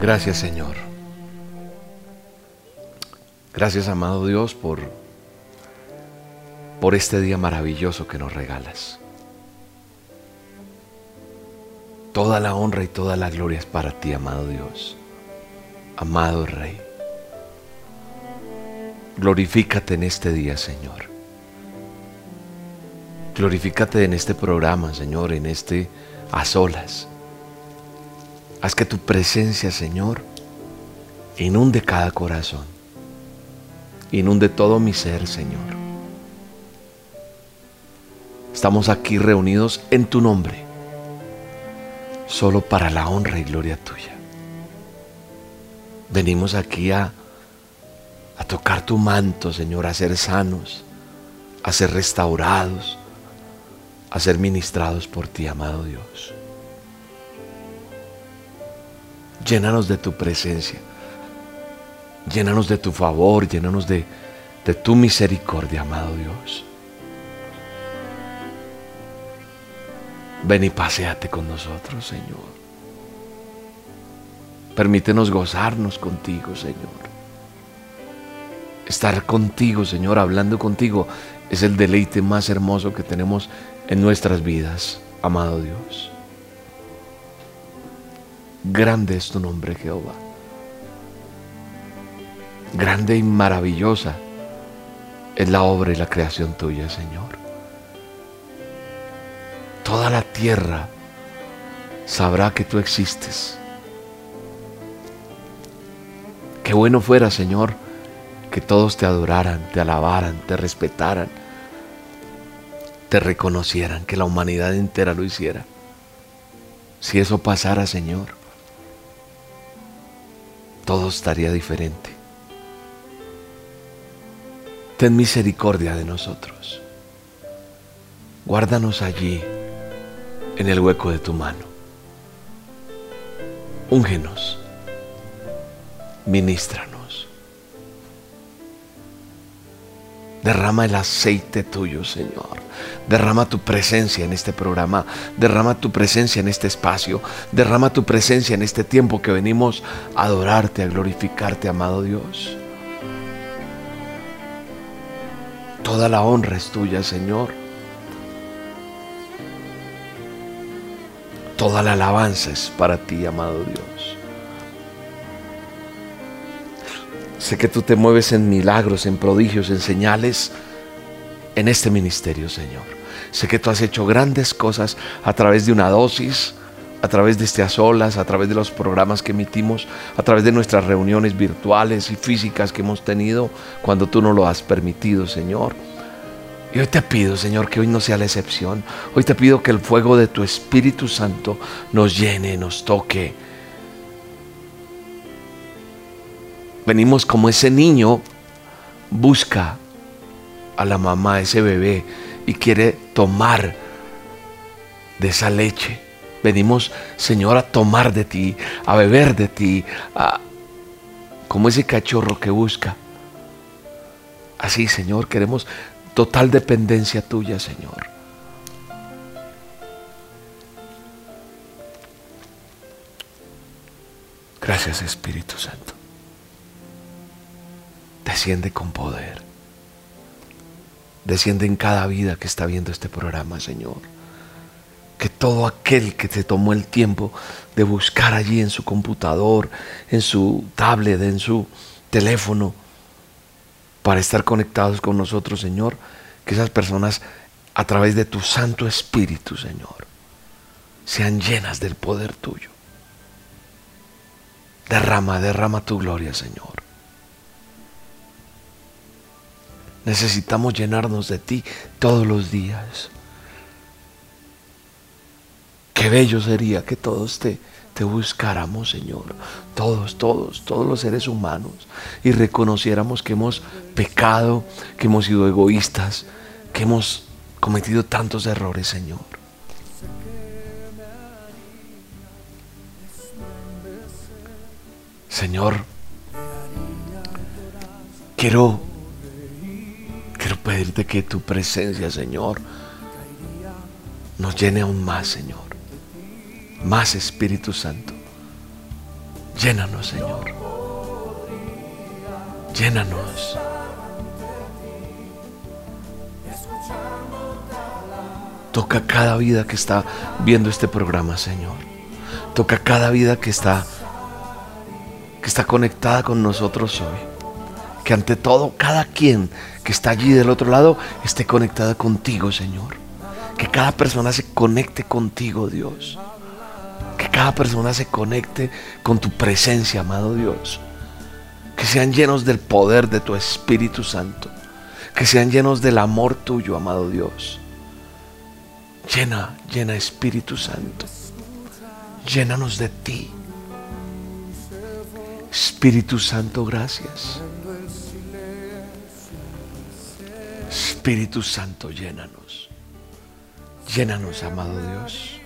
Gracias Señor. Gracias amado Dios por, por este día maravilloso que nos regalas. Toda la honra y toda la gloria es para ti, amado Dios, amado Rey. Glorifícate en este día, Señor. Glorifícate en este programa, Señor, en este a solas. Haz que tu presencia, Señor, inunde cada corazón. Inunde todo mi ser, Señor. Estamos aquí reunidos en tu nombre, solo para la honra y gloria tuya. Venimos aquí a, a tocar tu manto, Señor, a ser sanos, a ser restaurados, a ser ministrados por ti, amado Dios. Llénanos de tu presencia. Llénanos de tu favor, llénanos de, de tu misericordia, amado Dios. Ven y paséate con nosotros, Señor. Permítenos gozarnos contigo, Señor. Estar contigo, Señor, hablando contigo, es el deleite más hermoso que tenemos en nuestras vidas, amado Dios. Grande es tu nombre, Jehová. Grande y maravillosa es la obra y la creación tuya, Señor. Toda la tierra sabrá que tú existes. Qué bueno fuera, Señor, que todos te adoraran, te alabaran, te respetaran, te reconocieran, que la humanidad entera lo hiciera. Si eso pasara, Señor, todo estaría diferente. Ten misericordia de nosotros. Guárdanos allí, en el hueco de tu mano. Úngenos. Ministranos. Derrama el aceite tuyo, Señor. Derrama tu presencia en este programa. Derrama tu presencia en este espacio. Derrama tu presencia en este tiempo que venimos a adorarte, a glorificarte, amado Dios. Toda la honra es tuya, Señor. Toda la alabanza es para ti, amado Dios. Sé que tú te mueves en milagros, en prodigios, en señales en este ministerio, Señor. Sé que tú has hecho grandes cosas a través de una dosis, a través de este a solas, a través de los programas que emitimos, a través de nuestras reuniones virtuales y físicas que hemos tenido cuando tú no lo has permitido, Señor. Y hoy te pido, Señor, que hoy no sea la excepción. Hoy te pido que el fuego de tu Espíritu Santo nos llene, nos toque. Venimos como ese niño busca a la mamá, ese bebé, y quiere tomar de esa leche. Venimos, Señor, a tomar de ti, a beber de ti, como ese cachorro que busca. Así, Señor, queremos total dependencia tuya, Señor. Gracias, Espíritu Santo. Desciende con poder. Desciende en cada vida que está viendo este programa, Señor. Que todo aquel que te tomó el tiempo de buscar allí en su computador, en su tablet, en su teléfono, para estar conectados con nosotros, Señor, que esas personas a través de tu Santo Espíritu, Señor, sean llenas del poder tuyo. Derrama, derrama tu gloria, Señor. Necesitamos llenarnos de ti todos los días. Qué bello sería que todos te, te buscáramos, Señor. Todos, todos, todos los seres humanos. Y reconociéramos que hemos pecado, que hemos sido egoístas, que hemos cometido tantos errores, Señor. Señor, quiero Quiero pedirte que tu presencia, Señor, nos llene aún más, Señor. Más Espíritu Santo. Llénanos, Señor. Llénanos. Toca cada vida que está viendo este programa, Señor. Toca cada vida que está que está conectada con nosotros hoy. Que ante todo, cada quien que está allí del otro lado esté conectada contigo, Señor. Que cada persona se conecte contigo, Dios. Que cada persona se conecte con tu presencia, amado Dios. Que sean llenos del poder de tu Espíritu Santo. Que sean llenos del amor tuyo, amado Dios. Llena, llena Espíritu Santo. Llénanos de ti. Espíritu Santo, gracias. Espíritu Santo, llénanos. Llénanos, amado Dios.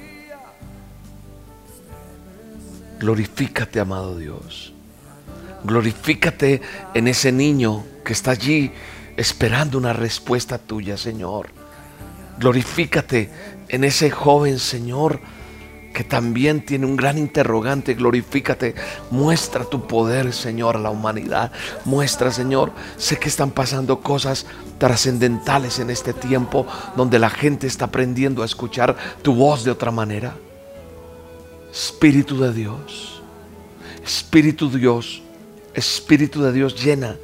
Glorifícate, amado Dios. Glorifícate en ese niño que está allí esperando una respuesta tuya, Señor. Glorifícate en ese joven, Señor, que también tiene un gran interrogante. Glorifícate. Muestra tu poder, Señor, a la humanidad. Muestra, Señor. Sé que están pasando cosas trascendentales en este tiempo donde la gente está aprendiendo a escuchar tu voz de otra manera. Espíritu de Dios. Espíritu Dios. Espíritu de Dios llena.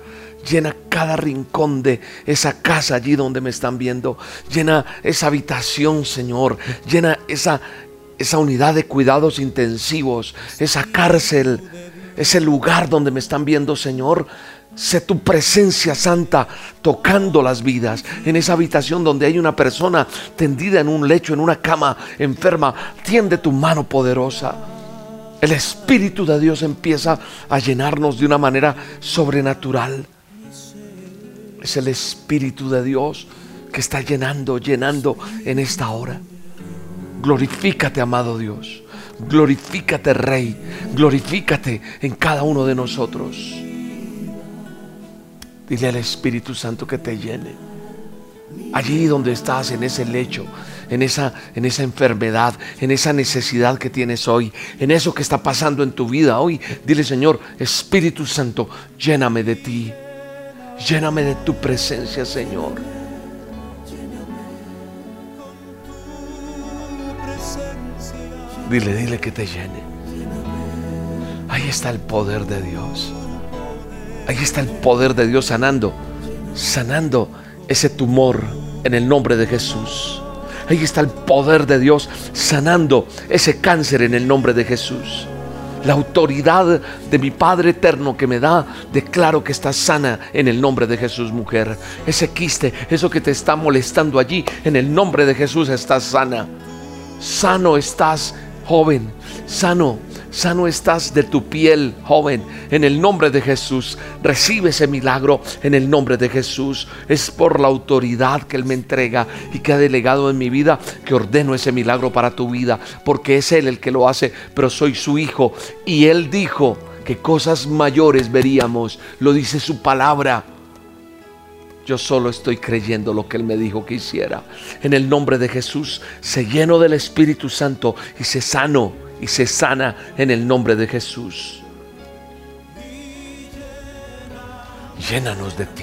Llena cada rincón de esa casa allí donde me están viendo. Llena esa habitación, Señor. Llena esa, esa unidad de cuidados intensivos, esa cárcel, ese lugar donde me están viendo, Señor. Sé tu presencia santa tocando las vidas en esa habitación donde hay una persona tendida en un lecho, en una cama enferma. Tiende tu mano poderosa. El Espíritu de Dios empieza a llenarnos de una manera sobrenatural. Es el Espíritu de Dios que está llenando, llenando en esta hora. Glorifícate, amado Dios. Glorifícate, Rey. Glorifícate en cada uno de nosotros. Dile al Espíritu Santo que te llene. Allí donde estás, en ese lecho, en esa, en esa enfermedad, en esa necesidad que tienes hoy, en eso que está pasando en tu vida hoy, dile Señor, Espíritu Santo, lléname de ti. Lléname de tu presencia, Señor. Dile, dile que te llene. Ahí está el poder de Dios. Ahí está el poder de Dios sanando, sanando ese tumor en el nombre de Jesús. Ahí está el poder de Dios sanando ese cáncer en el nombre de Jesús. La autoridad de mi Padre eterno que me da, declaro que estás sana en el nombre de Jesús, mujer. Ese quiste, eso que te está molestando allí, en el nombre de Jesús estás sana. Sano estás joven, sano, sano estás de tu piel, joven, en el nombre de Jesús. Recibe ese milagro en el nombre de Jesús. Es por la autoridad que Él me entrega y que ha delegado en mi vida que ordeno ese milagro para tu vida, porque es Él el que lo hace, pero soy su hijo. Y Él dijo que cosas mayores veríamos, lo dice su palabra. Yo solo estoy creyendo lo que Él me dijo que hiciera. En el nombre de Jesús, se lleno del Espíritu Santo y se sano y se sana en el nombre de Jesús. Llénanos de ti.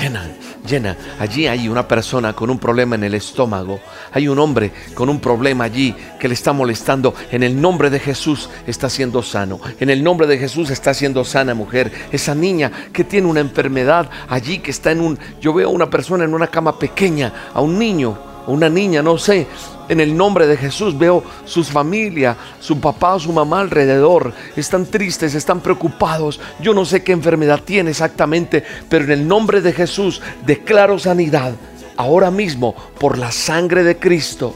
Llena, llena. Allí hay una persona con un problema en el estómago. Hay un hombre con un problema allí que le está molestando. En el nombre de Jesús está siendo sano. En el nombre de Jesús está siendo sana mujer. Esa niña que tiene una enfermedad allí, que está en un... Yo veo a una persona en una cama pequeña, a un niño, una niña, no sé. En el nombre de Jesús veo sus familia, su papá su mamá alrededor. Están tristes, están preocupados. Yo no sé qué enfermedad tiene exactamente, pero en el nombre de Jesús declaro sanidad ahora mismo por la sangre de Cristo.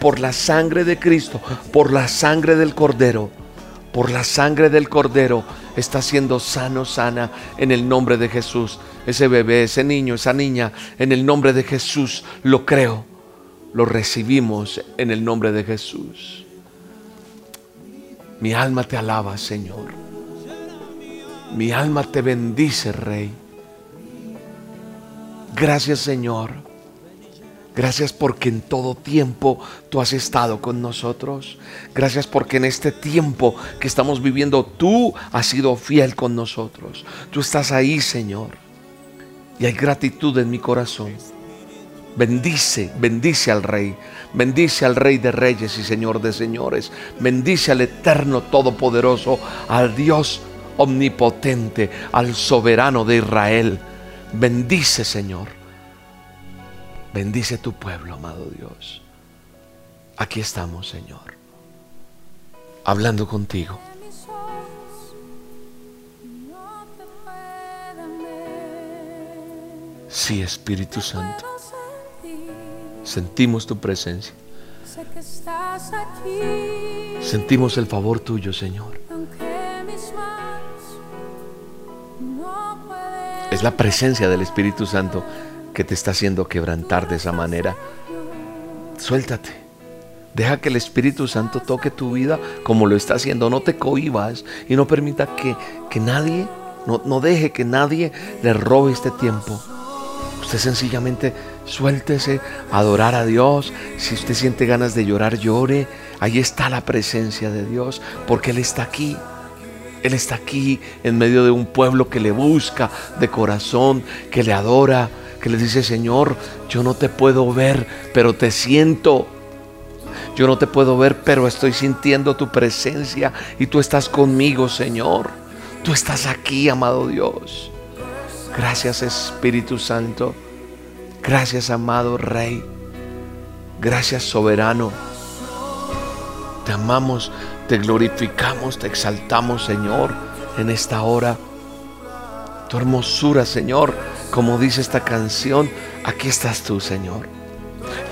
Por la sangre de Cristo, por la sangre del Cordero. Por la sangre del Cordero está siendo sano, sana en el nombre de Jesús. Ese bebé, ese niño, esa niña, en el nombre de Jesús, lo creo lo recibimos en el nombre de Jesús. Mi alma te alaba, Señor. Mi alma te bendice, Rey. Gracias, Señor. Gracias porque en todo tiempo tú has estado con nosotros. Gracias porque en este tiempo que estamos viviendo tú has sido fiel con nosotros. Tú estás ahí, Señor. Y hay gratitud en mi corazón. Bendice, bendice al Rey. Bendice al Rey de Reyes y Señor de Señores. Bendice al Eterno Todopoderoso, al Dios Omnipotente, al Soberano de Israel. Bendice, Señor Bendice tu pueblo, amado Dios. Aquí estamos, Señor, hablando contigo. Sí, Espíritu Santo. Sentimos tu presencia. Sentimos el favor tuyo, Señor. Es la presencia del Espíritu Santo que te está haciendo quebrantar de esa manera, suéltate. Deja que el Espíritu Santo toque tu vida como lo está haciendo. No te cohibas y no permita que, que nadie, no, no deje que nadie le robe este tiempo. Usted sencillamente suéltese adorar a Dios. Si usted siente ganas de llorar, llore. Ahí está la presencia de Dios porque Él está aquí. Él está aquí en medio de un pueblo que le busca de corazón, que le adora que le dice, Señor, yo no te puedo ver, pero te siento. Yo no te puedo ver, pero estoy sintiendo tu presencia y tú estás conmigo, Señor. Tú estás aquí, amado Dios. Gracias, Espíritu Santo. Gracias, amado Rey. Gracias, soberano. Te amamos, te glorificamos, te exaltamos, Señor, en esta hora. Tu hermosura, Señor, como dice esta canción, aquí estás tú, Señor.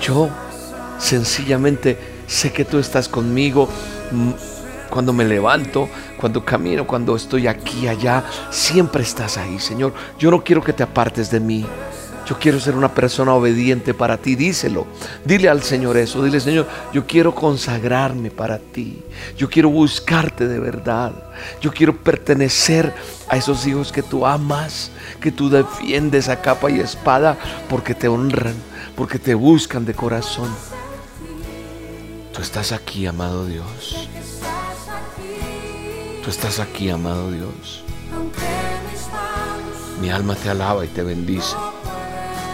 Yo sencillamente sé que tú estás conmigo mm, cuando me levanto, cuando camino, cuando estoy aquí, allá, siempre estás ahí, Señor. Yo no quiero que te apartes de mí. Yo quiero ser una persona obediente para ti. Díselo. Dile al Señor eso. Dile, Señor, yo quiero consagrarme para ti. Yo quiero buscarte de verdad. Yo quiero pertenecer a esos hijos que tú amas, que tú defiendes a capa y espada porque te honran, porque te buscan de corazón. Tú estás aquí, amado Dios. Tú estás aquí, amado Dios. Mi alma te alaba y te bendice.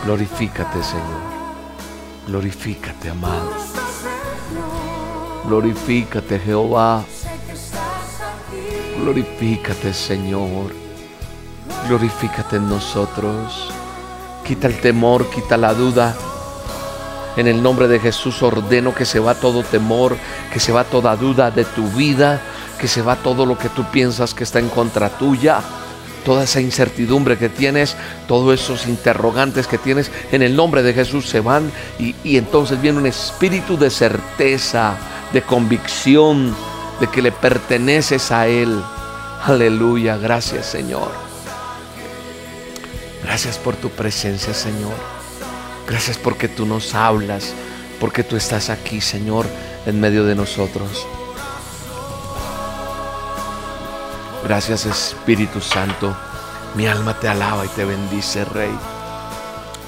Glorifícate, Señor. Glorifícate, amado. Glorifícate, Jehová. Glorifícate, Señor. Glorifícate en nosotros. Quita el temor, quita la duda. En el nombre de Jesús ordeno que se va todo temor, que se va toda duda de tu vida, que se va todo lo que tú piensas que está en contra tuya toda esa incertidumbre que tienes, todos esos interrogantes que tienes, en el nombre de Jesús se van y, entonces viene un espíritu de certeza, de convicción, de que le perteneces a Él. Aleluya, gracias Señor. Gracias por tu presencia, Señor. Gracias porque tú nos hablas, porque tú estás aquí, Señor, en medio de nosotros. Gracias Espíritu Santo. Mi alma te alaba y te bendice, Rey.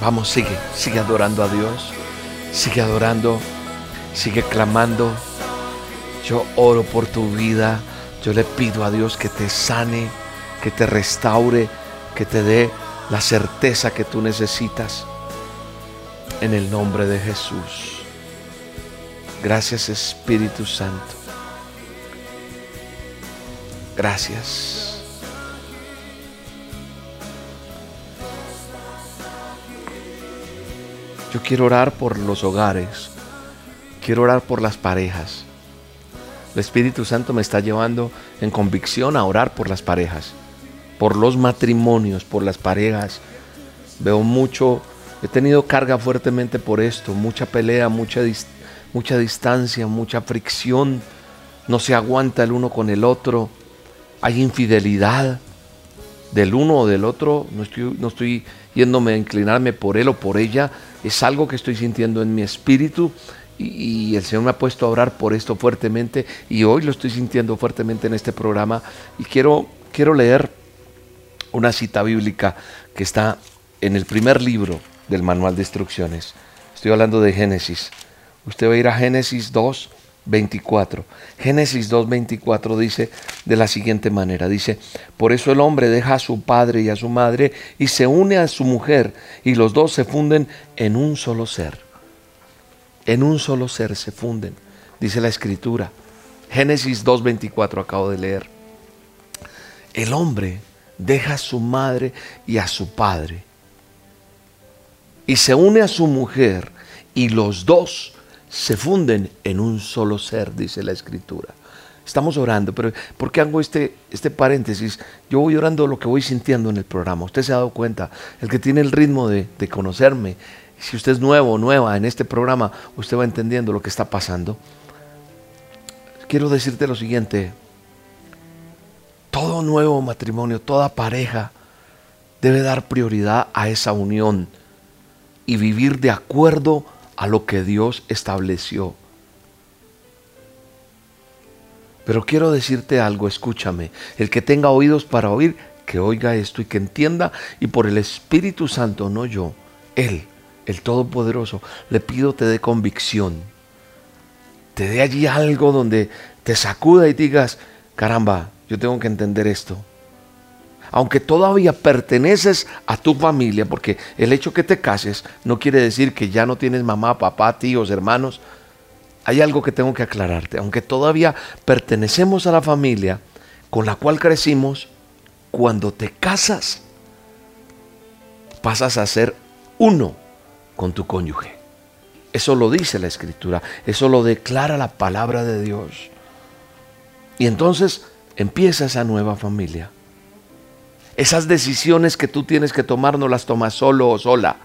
Vamos, sigue, sigue adorando a Dios. Sigue adorando, sigue clamando. Yo oro por tu vida. Yo le pido a Dios que te sane, que te restaure, que te dé la certeza que tú necesitas. En el nombre de Jesús. Gracias Espíritu Santo. Gracias. Yo quiero orar por los hogares. Quiero orar por las parejas. El Espíritu Santo me está llevando en convicción a orar por las parejas, por los matrimonios, por las parejas. Veo mucho, he tenido carga fuertemente por esto, mucha pelea, mucha, mucha distancia, mucha fricción. No se aguanta el uno con el otro hay infidelidad del uno o del otro, no estoy, no estoy yéndome a inclinarme por él o por ella, es algo que estoy sintiendo en mi espíritu y, el Señor me ha puesto a orar por esto fuertemente y hoy lo estoy sintiendo fuertemente en este programa y quiero, quiero leer una cita bíblica que está en el primer libro del manual de instrucciones. Estoy hablando de Génesis. Usted va a ir a Génesis 2, 24. Génesis 2, 24 dice de la siguiente manera, dice, por eso el hombre deja a su padre y a su madre y se une a su mujer y los dos se funden en un solo ser. En un solo ser se funden, dice la escritura. Génesis 2, 24 acabo de leer. El hombre deja a su madre y a su padre y se une a su mujer y los dos se funden en un solo ser, dice la escritura. Estamos orando, pero ¿por qué hago este, este paréntesis? Yo voy orando lo que voy sintiendo en el programa. Usted se ha dado cuenta, el que tiene el ritmo de, de conocerme, si usted es nuevo o nueva en este programa, usted va entendiendo lo que está pasando. Quiero decirte lo siguiente, todo nuevo matrimonio, toda pareja debe dar prioridad a esa unión y vivir de acuerdo a lo que Dios estableció. Pero quiero decirte algo, escúchame, el que tenga oídos para oír, que oiga esto y que entienda, y por el Espíritu Santo, no yo, Él, el Todopoderoso, le pido te dé convicción, te dé allí algo donde te sacuda y digas, caramba, yo tengo que entender esto aunque todavía perteneces a tu familia, porque el hecho que te cases no quiere decir que ya no tienes mamá, papá, tíos, hermanos. Hay algo que tengo que aclararte. Aunque todavía pertenecemos a la familia con la cual crecimos, cuando te casas, pasas a ser uno con tu cónyuge. Eso lo dice la escritura, eso lo declara la palabra de Dios. Y entonces empieza esa nueva familia. Esas decisiones que tú tienes que tomar no las tomas solo o sola.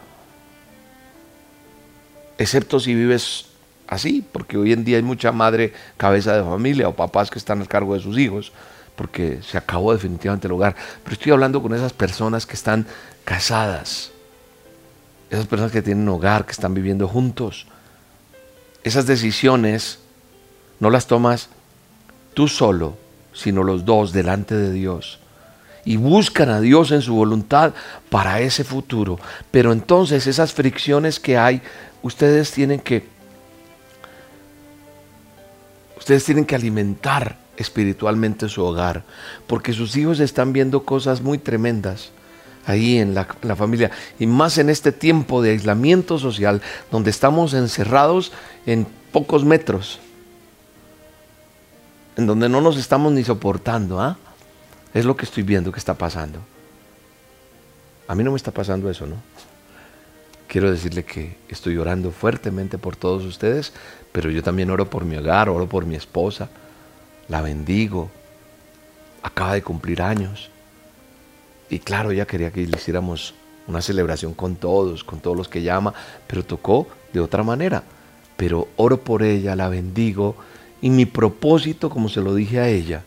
Excepto si vives así, porque hoy en día hay mucha madre cabeza de familia o papás que están al cargo de sus hijos, porque se acabó definitivamente el hogar. Pero estoy hablando con esas personas que están casadas, esas personas que tienen hogar, que están viviendo juntos. Esas decisiones no las tomas tú solo, sino los dos delante de Dios y buscan a Dios en su voluntad para ese futuro. Pero entonces esas fricciones que hay, ustedes tienen que ustedes tienen que alimentar espiritualmente su hogar, porque sus hijos están viendo cosas muy tremendas ahí en la, familia, y más en este tiempo de aislamiento social, donde estamos encerrados en pocos metros, en donde no nos estamos ni soportando. ¿ah? Es lo que estoy viendo que está pasando. A mí no me está pasando eso, ¿no? Quiero decirle que estoy orando fuertemente por todos ustedes, pero yo también oro por mi hogar, oro por mi esposa, la bendigo. Acaba de cumplir años. Y claro, ya quería que le hiciéramos una celebración con todos, con todos los que llama, pero tocó de otra manera. Pero oro por ella, la bendigo y mi propósito, como se lo dije a ella,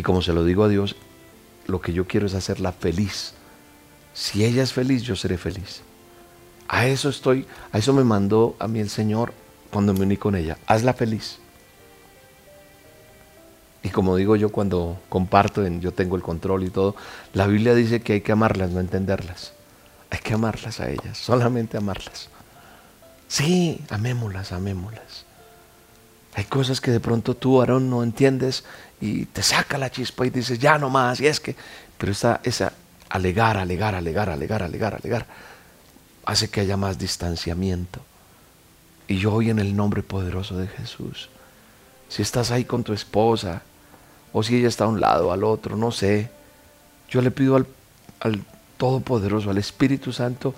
y como se lo digo a Dios, lo que yo quiero es hacerla feliz. Si ella es feliz, yo seré feliz. A eso estoy, a eso me mandó a mí el Señor cuando me uní con ella. Hazla feliz. Y como digo yo cuando comparto, en, yo tengo el control y todo, la Biblia dice que hay que amarlas, no entenderlas. Hay que amarlas a ellas, solamente amarlas. Sí, amémoslas, amémoslas. Hay cosas que de pronto tú, Aarón, no entiendes y te saca la chispa y dices, ya no más, y es que, pero esa, esa alegar, alegar, alegar, alegar, alegar, alegar, hace que haya más distanciamiento. Y yo hoy en el nombre poderoso de Jesús, si estás ahí con tu esposa, o si ella está a un lado, al otro, no sé, yo le pido al, al Todopoderoso, al Espíritu Santo,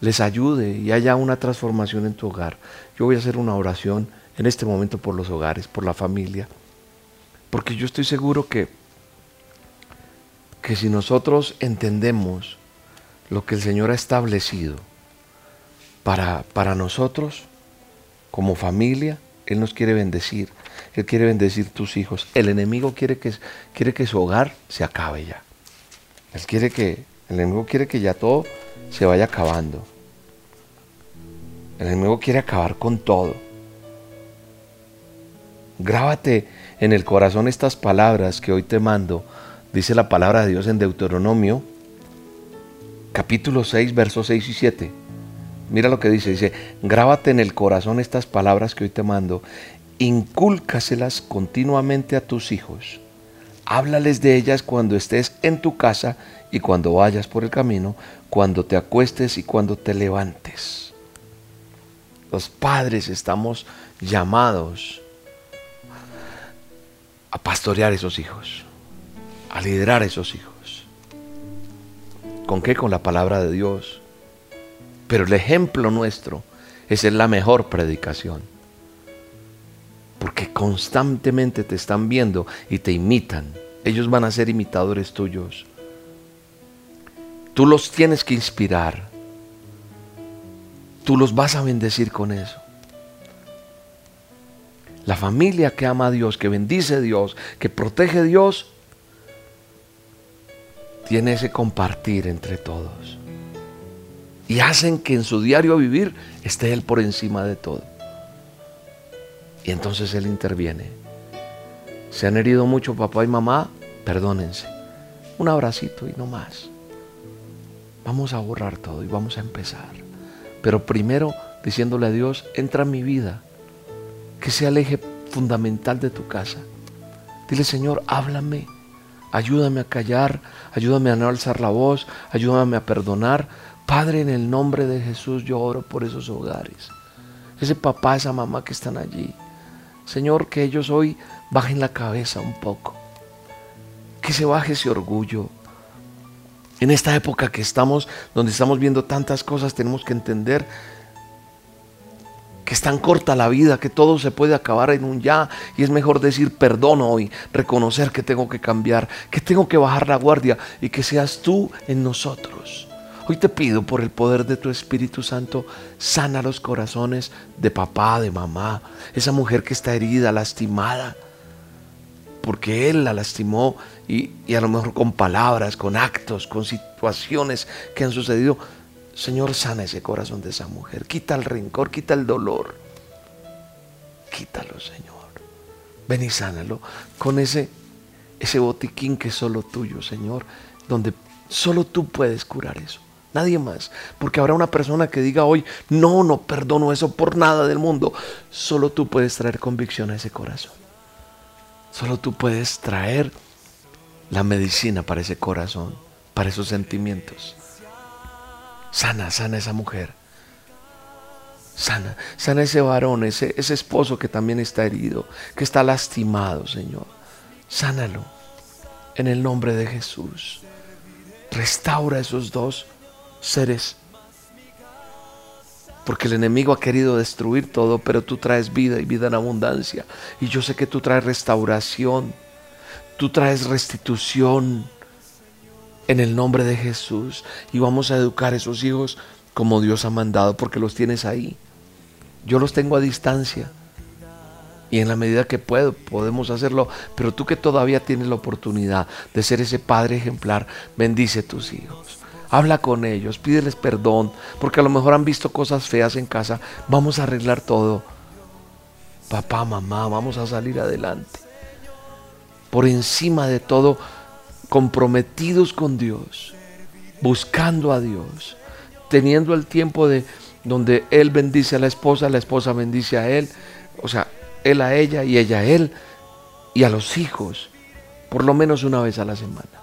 les ayude y haya una transformación en tu hogar. Yo voy a hacer una oración en este momento por los hogares, por la familia. Porque yo estoy seguro que, que si nosotros entendemos lo que el Señor ha establecido para, para nosotros, como familia, Él nos quiere bendecir. Él quiere bendecir tus hijos. El enemigo quiere que, quiere que su hogar se acabe ya. Él quiere que, el enemigo quiere que ya todo se vaya acabando. El enemigo quiere acabar con todo. Grábate en el corazón estas palabras que hoy te mando. Dice la palabra de Dios en Deuteronomio, capítulo 6, versos 6 y 7. Mira lo que dice, dice, grábate en el corazón estas palabras que hoy te mando, incúlcaselas continuamente a tus hijos. Háblales de ellas cuando estés en tu casa y cuando vayas por el camino, cuando te acuestes y cuando te levantes. Los padres estamos llamados a pastorear esos hijos, a liderar esos hijos. ¿Con qué? Con la palabra de Dios. Pero el ejemplo nuestro es la mejor predicación. Porque constantemente te están viendo y te imitan. Ellos van a ser imitadores tuyos. Tú los tienes que inspirar. Tú los vas a bendecir con eso. La familia que ama a Dios, que bendice a Dios, que protege a Dios, tiene ese compartir entre todos. Y hacen que en su diario vivir esté Él por encima de todo. Y entonces Él interviene. Se han herido mucho papá y mamá, perdónense. Un abracito y no más. Vamos a borrar todo y vamos a empezar. Pero primero diciéndole a Dios, entra en mi vida, que sea el eje fundamental de tu casa. Dile, Señor, háblame, ayúdame a callar, ayúdame a no alzar la voz, ayúdame a perdonar. Padre, en el nombre de Jesús yo oro por esos hogares. Ese papá, esa mamá que están allí. Señor, que ellos hoy bajen la cabeza un poco. Que se baje ese orgullo. En esta época que estamos, donde estamos viendo tantas cosas, tenemos que entender que es tan corta la vida, que todo se puede acabar en un ya. Y es mejor decir perdón hoy, reconocer que tengo que cambiar, que tengo que bajar la guardia y que seas tú en nosotros. Hoy te pido por el poder de tu Espíritu Santo, sana los corazones de papá, de mamá, esa mujer que está herida, lastimada, porque Él la lastimó y, y a lo mejor con palabras, con actos, con situaciones que han sucedido Señor, sana ese corazón de esa mujer. Quita el rencor, quita el dolor. Quítalo, Señor. Ven y sánalo con ese, ese botiquín que es solo tuyo, Señor, donde solo tú puedes curar eso. Nadie más. Porque habrá una persona que diga hoy, no, no perdono eso por nada del mundo. Solo tú puedes traer convicción a ese corazón. Solo tú puedes traer la medicina para ese corazón, para esos sentimientos. Sana, sana esa mujer. Sana, sana ese varón, ese, ese esposo que también está herido, que está lastimado, Señor. Sánalo en el nombre de Jesús. Restaura esos dos seres. Porque el enemigo ha querido destruir todo, pero tú traes vida y vida en abundancia. Y yo sé que tú traes restauración, tú traes restitución, en el nombre de Jesús y vamos a educar a esos hijos como Dios ha mandado porque los tienes ahí. Yo los tengo a distancia y en la medida que puedo podemos hacerlo, pero tú que todavía tienes la oportunidad de ser ese padre ejemplar, bendice a tus hijos. Habla con ellos, pídeles perdón, porque a lo mejor han visto cosas feas en casa. Vamos a arreglar todo. Papá, mamá, vamos a salir adelante. Por encima de todo, comprometidos con Dios, buscando a Dios, teniendo el tiempo de donde Él bendice a la esposa, la esposa bendice a Él, o sea, Él a ella y ella a Él y a los hijos, por lo menos una vez a la semana.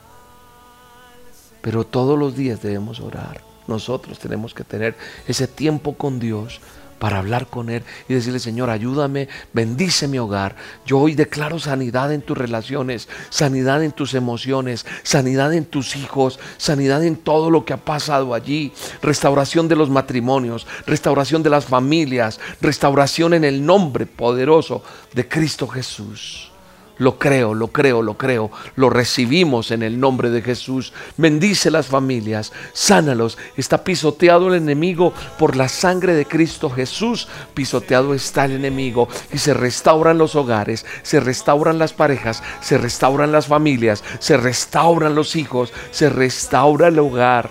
Pero todos los días debemos orar. Nosotros tenemos que tener ese tiempo con Dios para hablar con Él y decirle, Señor, ayúdame, bendice mi hogar. Yo hoy declaro sanidad en tus relaciones, sanidad en tus emociones, sanidad en tus hijos, sanidad en todo lo que ha pasado allí, restauración de los matrimonios, restauración de las familias, restauración en el nombre poderoso de Cristo Jesús. Lo creo, lo creo, lo creo. Lo recibimos en el nombre de Jesús. Bendice las familias, sánalos. Está pisoteado el enemigo por la sangre de Cristo Jesús. Pisoteado está el enemigo y se restauran los hogares, se restauran las parejas, se restauran las familias, se restauran los hijos, se restaura el hogar.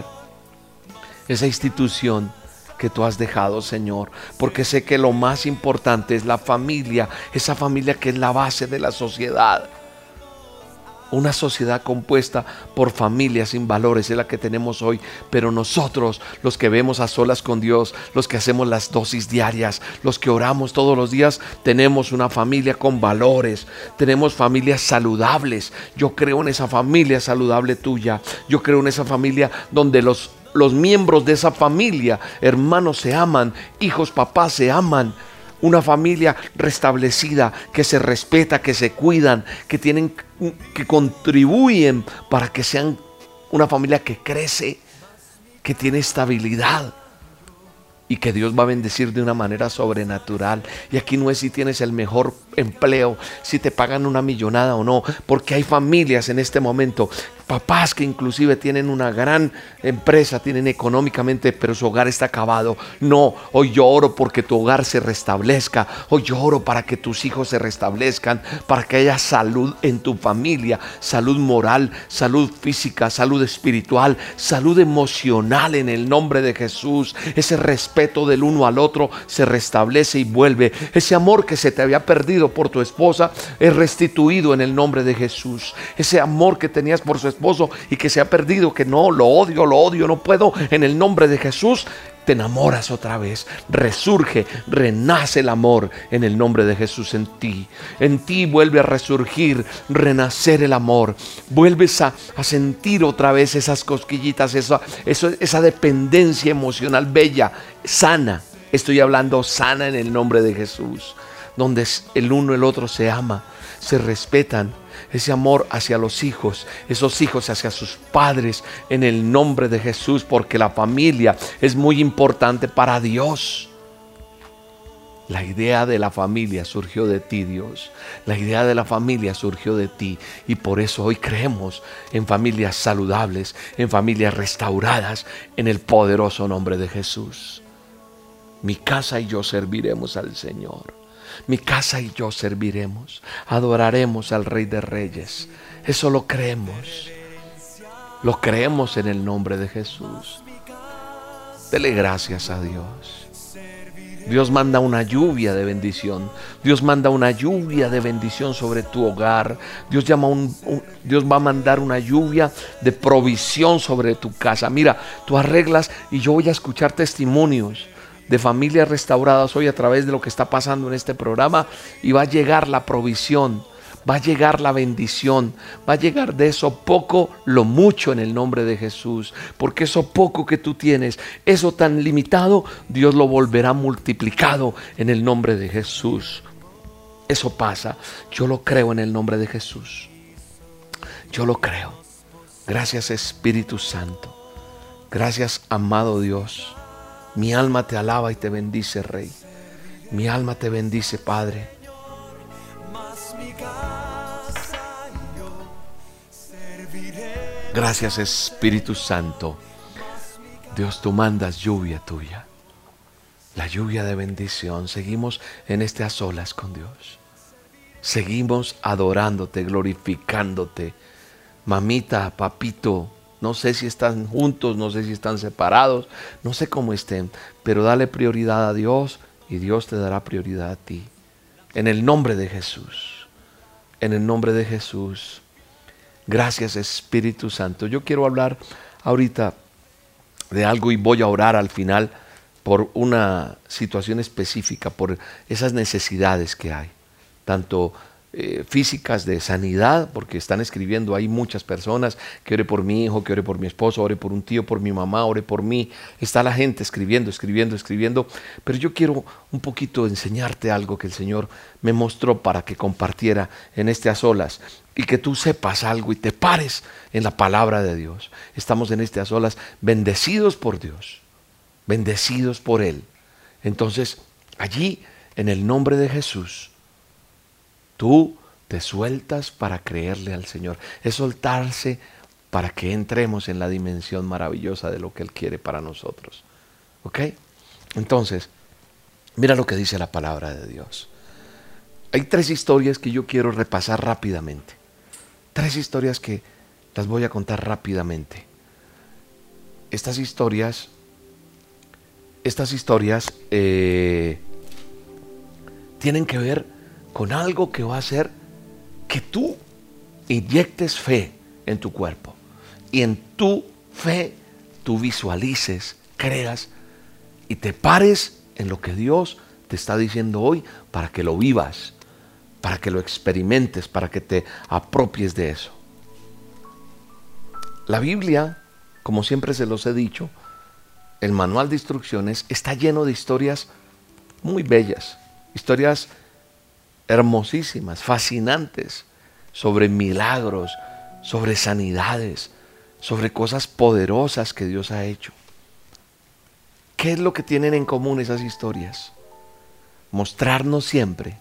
Esa institución que tú has dejado, Señor, porque sé que lo más importante es la familia, esa familia que es la base de la sociedad. Una sociedad compuesta por familias sin valores es la que tenemos hoy, pero nosotros, los que vemos a solas con Dios, los que hacemos las dosis diarias, los que oramos todos los días, tenemos una familia con valores, tenemos familias saludables. Yo creo en esa familia saludable tuya, yo creo en esa familia donde los los miembros de esa familia, hermanos, se aman, hijos, papás se aman, una familia restablecida, que se respeta, que se cuidan, que tienen que contribuyen para que sean una familia que crece, que tiene estabilidad y que Dios va a bendecir de una manera sobrenatural. Y aquí no es si tienes el mejor empleo, si te pagan una millonada o no, porque hay familias en este momento papás que inclusive tienen una gran empresa, tienen económicamente, pero su hogar está acabado. No, hoy yo oro porque tu hogar se restablezca. Hoy yo oro para que tus hijos se restablezcan, para que haya salud en tu familia, salud moral, salud física, salud espiritual, salud emocional en el nombre de Jesús. Ese respeto del uno al otro se restablece y vuelve. Ese amor que se te había perdido por tu esposa es restituido en el nombre de Jesús. Ese amor que tenías por su esposa y que se ha perdido, que no, lo odio, lo odio, no puedo, en el nombre de Jesús, te enamoras otra vez, resurge, renace el amor en el nombre de Jesús en ti. En ti vuelve a resurgir, renacer el amor. Vuelves a, sentir otra vez esas cosquillitas, esa, esa dependencia emocional bella, sana. Estoy hablando sana en el nombre de Jesús, donde el uno el otro se ama, se respetan ese amor hacia los hijos, esos hijos hacia sus padres, en el nombre de Jesús, porque la familia es muy importante para Dios. La idea de la familia surgió de ti, Dios. La idea de la familia surgió de ti. Y por eso hoy creemos en familias saludables, en familias restauradas, en el poderoso nombre de Jesús. Mi casa y yo serviremos al Señor. Mi casa y yo serviremos, adoraremos al Rey de Reyes. Eso lo creemos. Lo creemos en el nombre de Jesús. Dele gracias a Dios. Dios manda una lluvia de bendición. Dios manda una lluvia de bendición sobre tu hogar. Dios, llama un, Dios va a mandar una lluvia de provisión sobre tu casa. Mira, tú arreglas y yo voy a escuchar testimonios de familias restauradas hoy a través de lo que está pasando en este programa y va a llegar la provisión, va a llegar la bendición, va a llegar de eso poco lo mucho en el nombre de Jesús, porque eso poco que tú tienes, eso tan limitado, Dios lo volverá multiplicado en el nombre de Jesús. Eso pasa, yo lo creo en el nombre de Jesús. Yo lo creo. Gracias Espíritu Santo. Gracias amado Dios. Mi alma te alaba y te bendice, Rey. Mi alma te bendice, Padre. Gracias, Espíritu Santo. Dios, tú mandas lluvia tuya. La lluvia de bendición. Seguimos en este a solas con Dios. Seguimos adorándote, glorificándote. Mamita, papito, no sé si están juntos, no sé si están separados, no sé cómo estén, pero dale prioridad a Dios y Dios te dará prioridad a ti. En el nombre de Jesús. En el nombre de Jesús. Gracias Espíritu Santo. Yo quiero hablar ahorita de algo y voy a orar al final por una situación específica, por esas necesidades que hay, tanto eh, físicas de sanidad, porque están escribiendo ahí muchas personas, que ore por mi hijo, que ore por mi esposo, ore por un tío, por mi mamá, ore por mí. Está la gente escribiendo, escribiendo, escribiendo. Pero yo quiero un poquito enseñarte algo que el Señor me mostró para que compartiera en este a y que tú sepas algo y te pares en la palabra de Dios. Estamos en este a solas bendecidos por Dios, bendecidos por Él. Entonces, allí, en el nombre de Jesús, Tú te sueltas para creerle al Señor. Es soltarse para que entremos en la dimensión maravillosa de lo que Él quiere para nosotros. ¿Ok? Entonces, mira lo que dice la palabra de Dios. Hay tres historias que yo quiero repasar rápidamente. Tres historias que las voy a contar rápidamente. Estas historias, estas historias eh, tienen que ver con algo que va a hacer que tú inyectes fe en tu cuerpo y en tu fe tú visualices, creas y te pares en lo que Dios te está diciendo hoy para que lo vivas, para que lo experimentes, para que te apropies de eso. La Biblia, como siempre se los he dicho, el manual de instrucciones está lleno de historias muy bellas, historias hermosísimas, fascinantes, sobre milagros, sobre sanidades, sobre cosas poderosas que Dios ha hecho. ¿Qué es lo que tienen en común esas historias? Mostrarnos siempre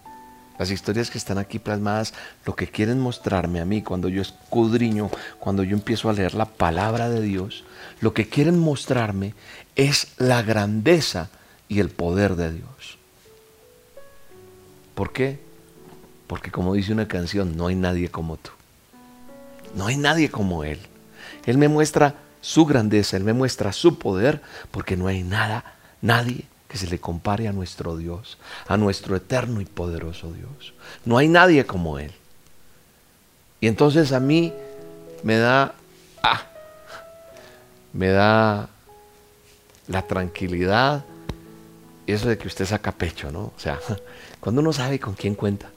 las historias que están aquí plasmadas, lo que quieren mostrarme a mí cuando yo escudriño, cuando yo empiezo a leer la palabra de Dios, lo que quieren mostrarme es la grandeza y el poder de Dios. ¿Por qué? Porque como dice una canción, no hay nadie como tú. No hay nadie como Él. Él me muestra su grandeza, Él me muestra su poder, porque no hay nada, nadie que se le compare a nuestro Dios, a nuestro eterno y poderoso Dios. No hay nadie como Él. Y entonces a mí me da, ah, me da la tranquilidad, eso de que usted saca pecho, ¿no? O sea, cuando uno sabe con quién cuenta.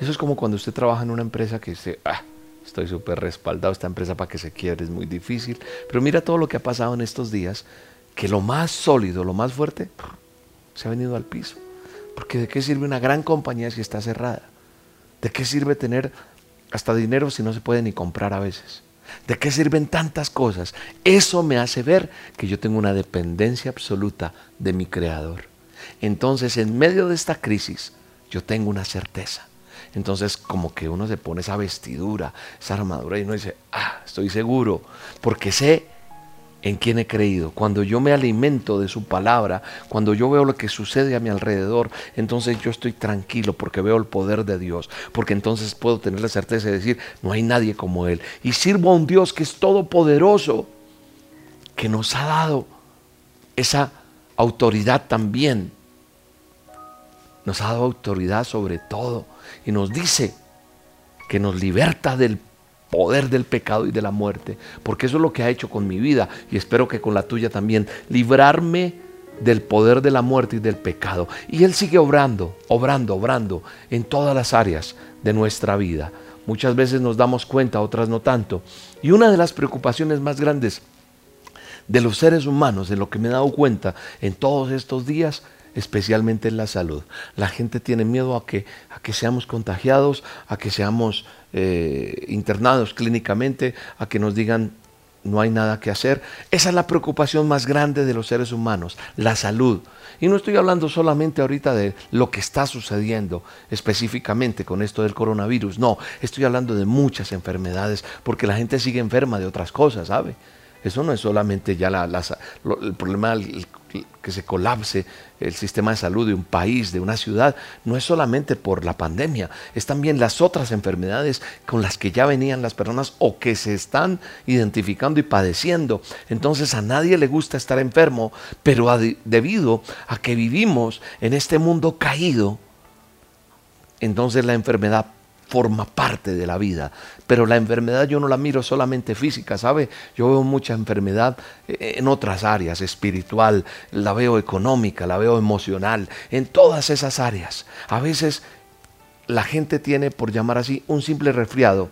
Eso es como cuando usted trabaja en una empresa que dice, ah, estoy súper respaldado, esta empresa para que se quiebre es muy difícil. Pero mira todo lo que ha pasado en estos días que lo más sólido, lo más fuerte, se ha venido al piso. Porque ¿de qué sirve una gran compañía si está cerrada? ¿De qué sirve tener hasta dinero si no se puede ni comprar a veces? ¿De qué sirven tantas cosas? Eso me hace ver que yo tengo una dependencia absoluta de mi Creador. Entonces, en medio de esta crisis, yo tengo una certeza. Entonces, como que uno se pone esa vestidura, esa armadura y uno dice, ah, estoy seguro, porque sé en quien he creído, cuando yo me alimento de su palabra, cuando yo veo lo que sucede a mi alrededor, entonces yo estoy tranquilo porque veo el poder de Dios, porque entonces puedo tener la certeza de decir, no hay nadie como Él. Y sirvo a un Dios que es todopoderoso, que nos ha dado esa autoridad también. Nos ha dado autoridad sobre todo y nos dice que nos liberta del poder del pecado y de la muerte, porque eso es lo que ha hecho con mi vida y espero que con la tuya también, librarme del poder de la muerte y del pecado. Y Él sigue obrando, obrando, obrando en todas las áreas de nuestra vida. Muchas veces nos damos cuenta, otras no tanto. Y una de las preocupaciones más grandes de los seres humanos, de lo que me he dado cuenta en todos estos días, especialmente en la salud. La gente tiene miedo a que, a que seamos contagiados, a que seamos eh, internados clínicamente, a que nos digan no hay nada que hacer. Esa es la preocupación más grande de los seres humanos, la salud. Y no estoy hablando solamente ahorita de lo que está sucediendo específicamente con esto del coronavirus, no, estoy hablando de muchas enfermedades, porque la gente sigue enferma de otras cosas, ¿sabe? Eso no es solamente ya la, el problema que se colapse el sistema de salud de un país, de una ciudad, no es solamente por la pandemia, es también las otras enfermedades con las que ya venían las personas o que se están identificando y padeciendo. Entonces a nadie le gusta estar enfermo, pero debido a que vivimos en este mundo caído, entonces la enfermedad forma parte de la vida. Pero la enfermedad yo no la miro solamente física, ¿sabe? Yo veo mucha enfermedad eh, en otras áreas, espiritual, la veo económica, la veo emocional, en todas esas áreas. A veces la gente tiene, por llamar así, un simple resfriado,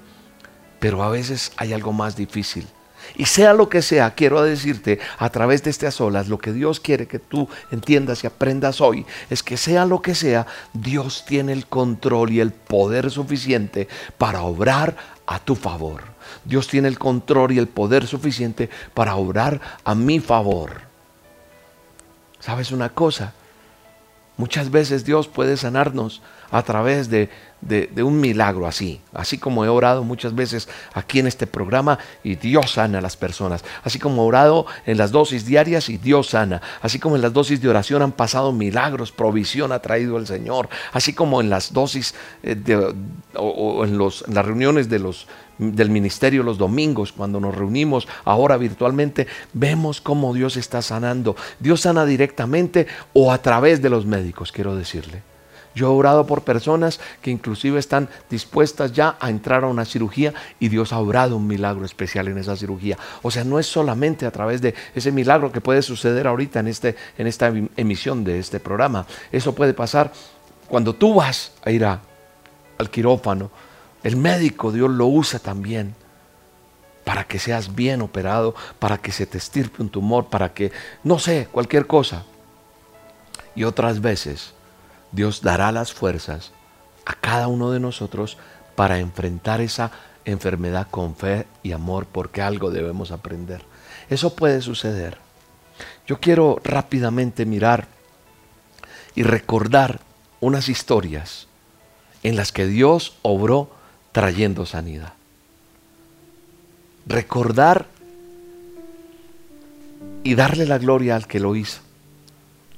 pero a veces hay algo más difícil. Y sea lo que sea, quiero decirte a través de estas olas, lo que Dios quiere que tú entiendas y aprendas hoy es que sea lo que sea, Dios tiene el control y el poder suficiente para obrar a tu favor. Dios tiene el control y el poder suficiente para obrar a mi favor. ¿Sabes una cosa? Muchas veces Dios puede sanarnos a través de de, un milagro así, así como he orado muchas veces aquí en este programa y Dios sana a las personas, así como he orado en las dosis diarias y Dios sana, así como en las dosis de oración han pasado milagros, provisión ha traído el Señor, así como en las dosis eh, de, o, en, los, las reuniones de los del ministerio los domingos, cuando nos reunimos ahora virtualmente, vemos cómo Dios está sanando. Dios sana directamente o a través de los médicos, quiero decirle. Yo he orado por personas que inclusive están dispuestas ya a entrar a una cirugía y Dios ha obrado un milagro especial en esa cirugía. O sea, no es solamente a través de ese milagro que puede suceder ahorita en, este, en esta emisión de este programa. Eso puede pasar cuando tú vas a ir al quirófano. El médico, Dios lo usa también para que seas bien operado, para que se te estirpe un tumor, para que, no sé, cualquier cosa. Y otras veces Dios dará las fuerzas a cada uno de nosotros para enfrentar esa enfermedad con fe y amor, porque algo debemos aprender. Eso puede suceder. Yo quiero rápidamente mirar y recordar unas historias en las que Dios obró trayendo sanidad. Recordar y darle la gloria al que lo hizo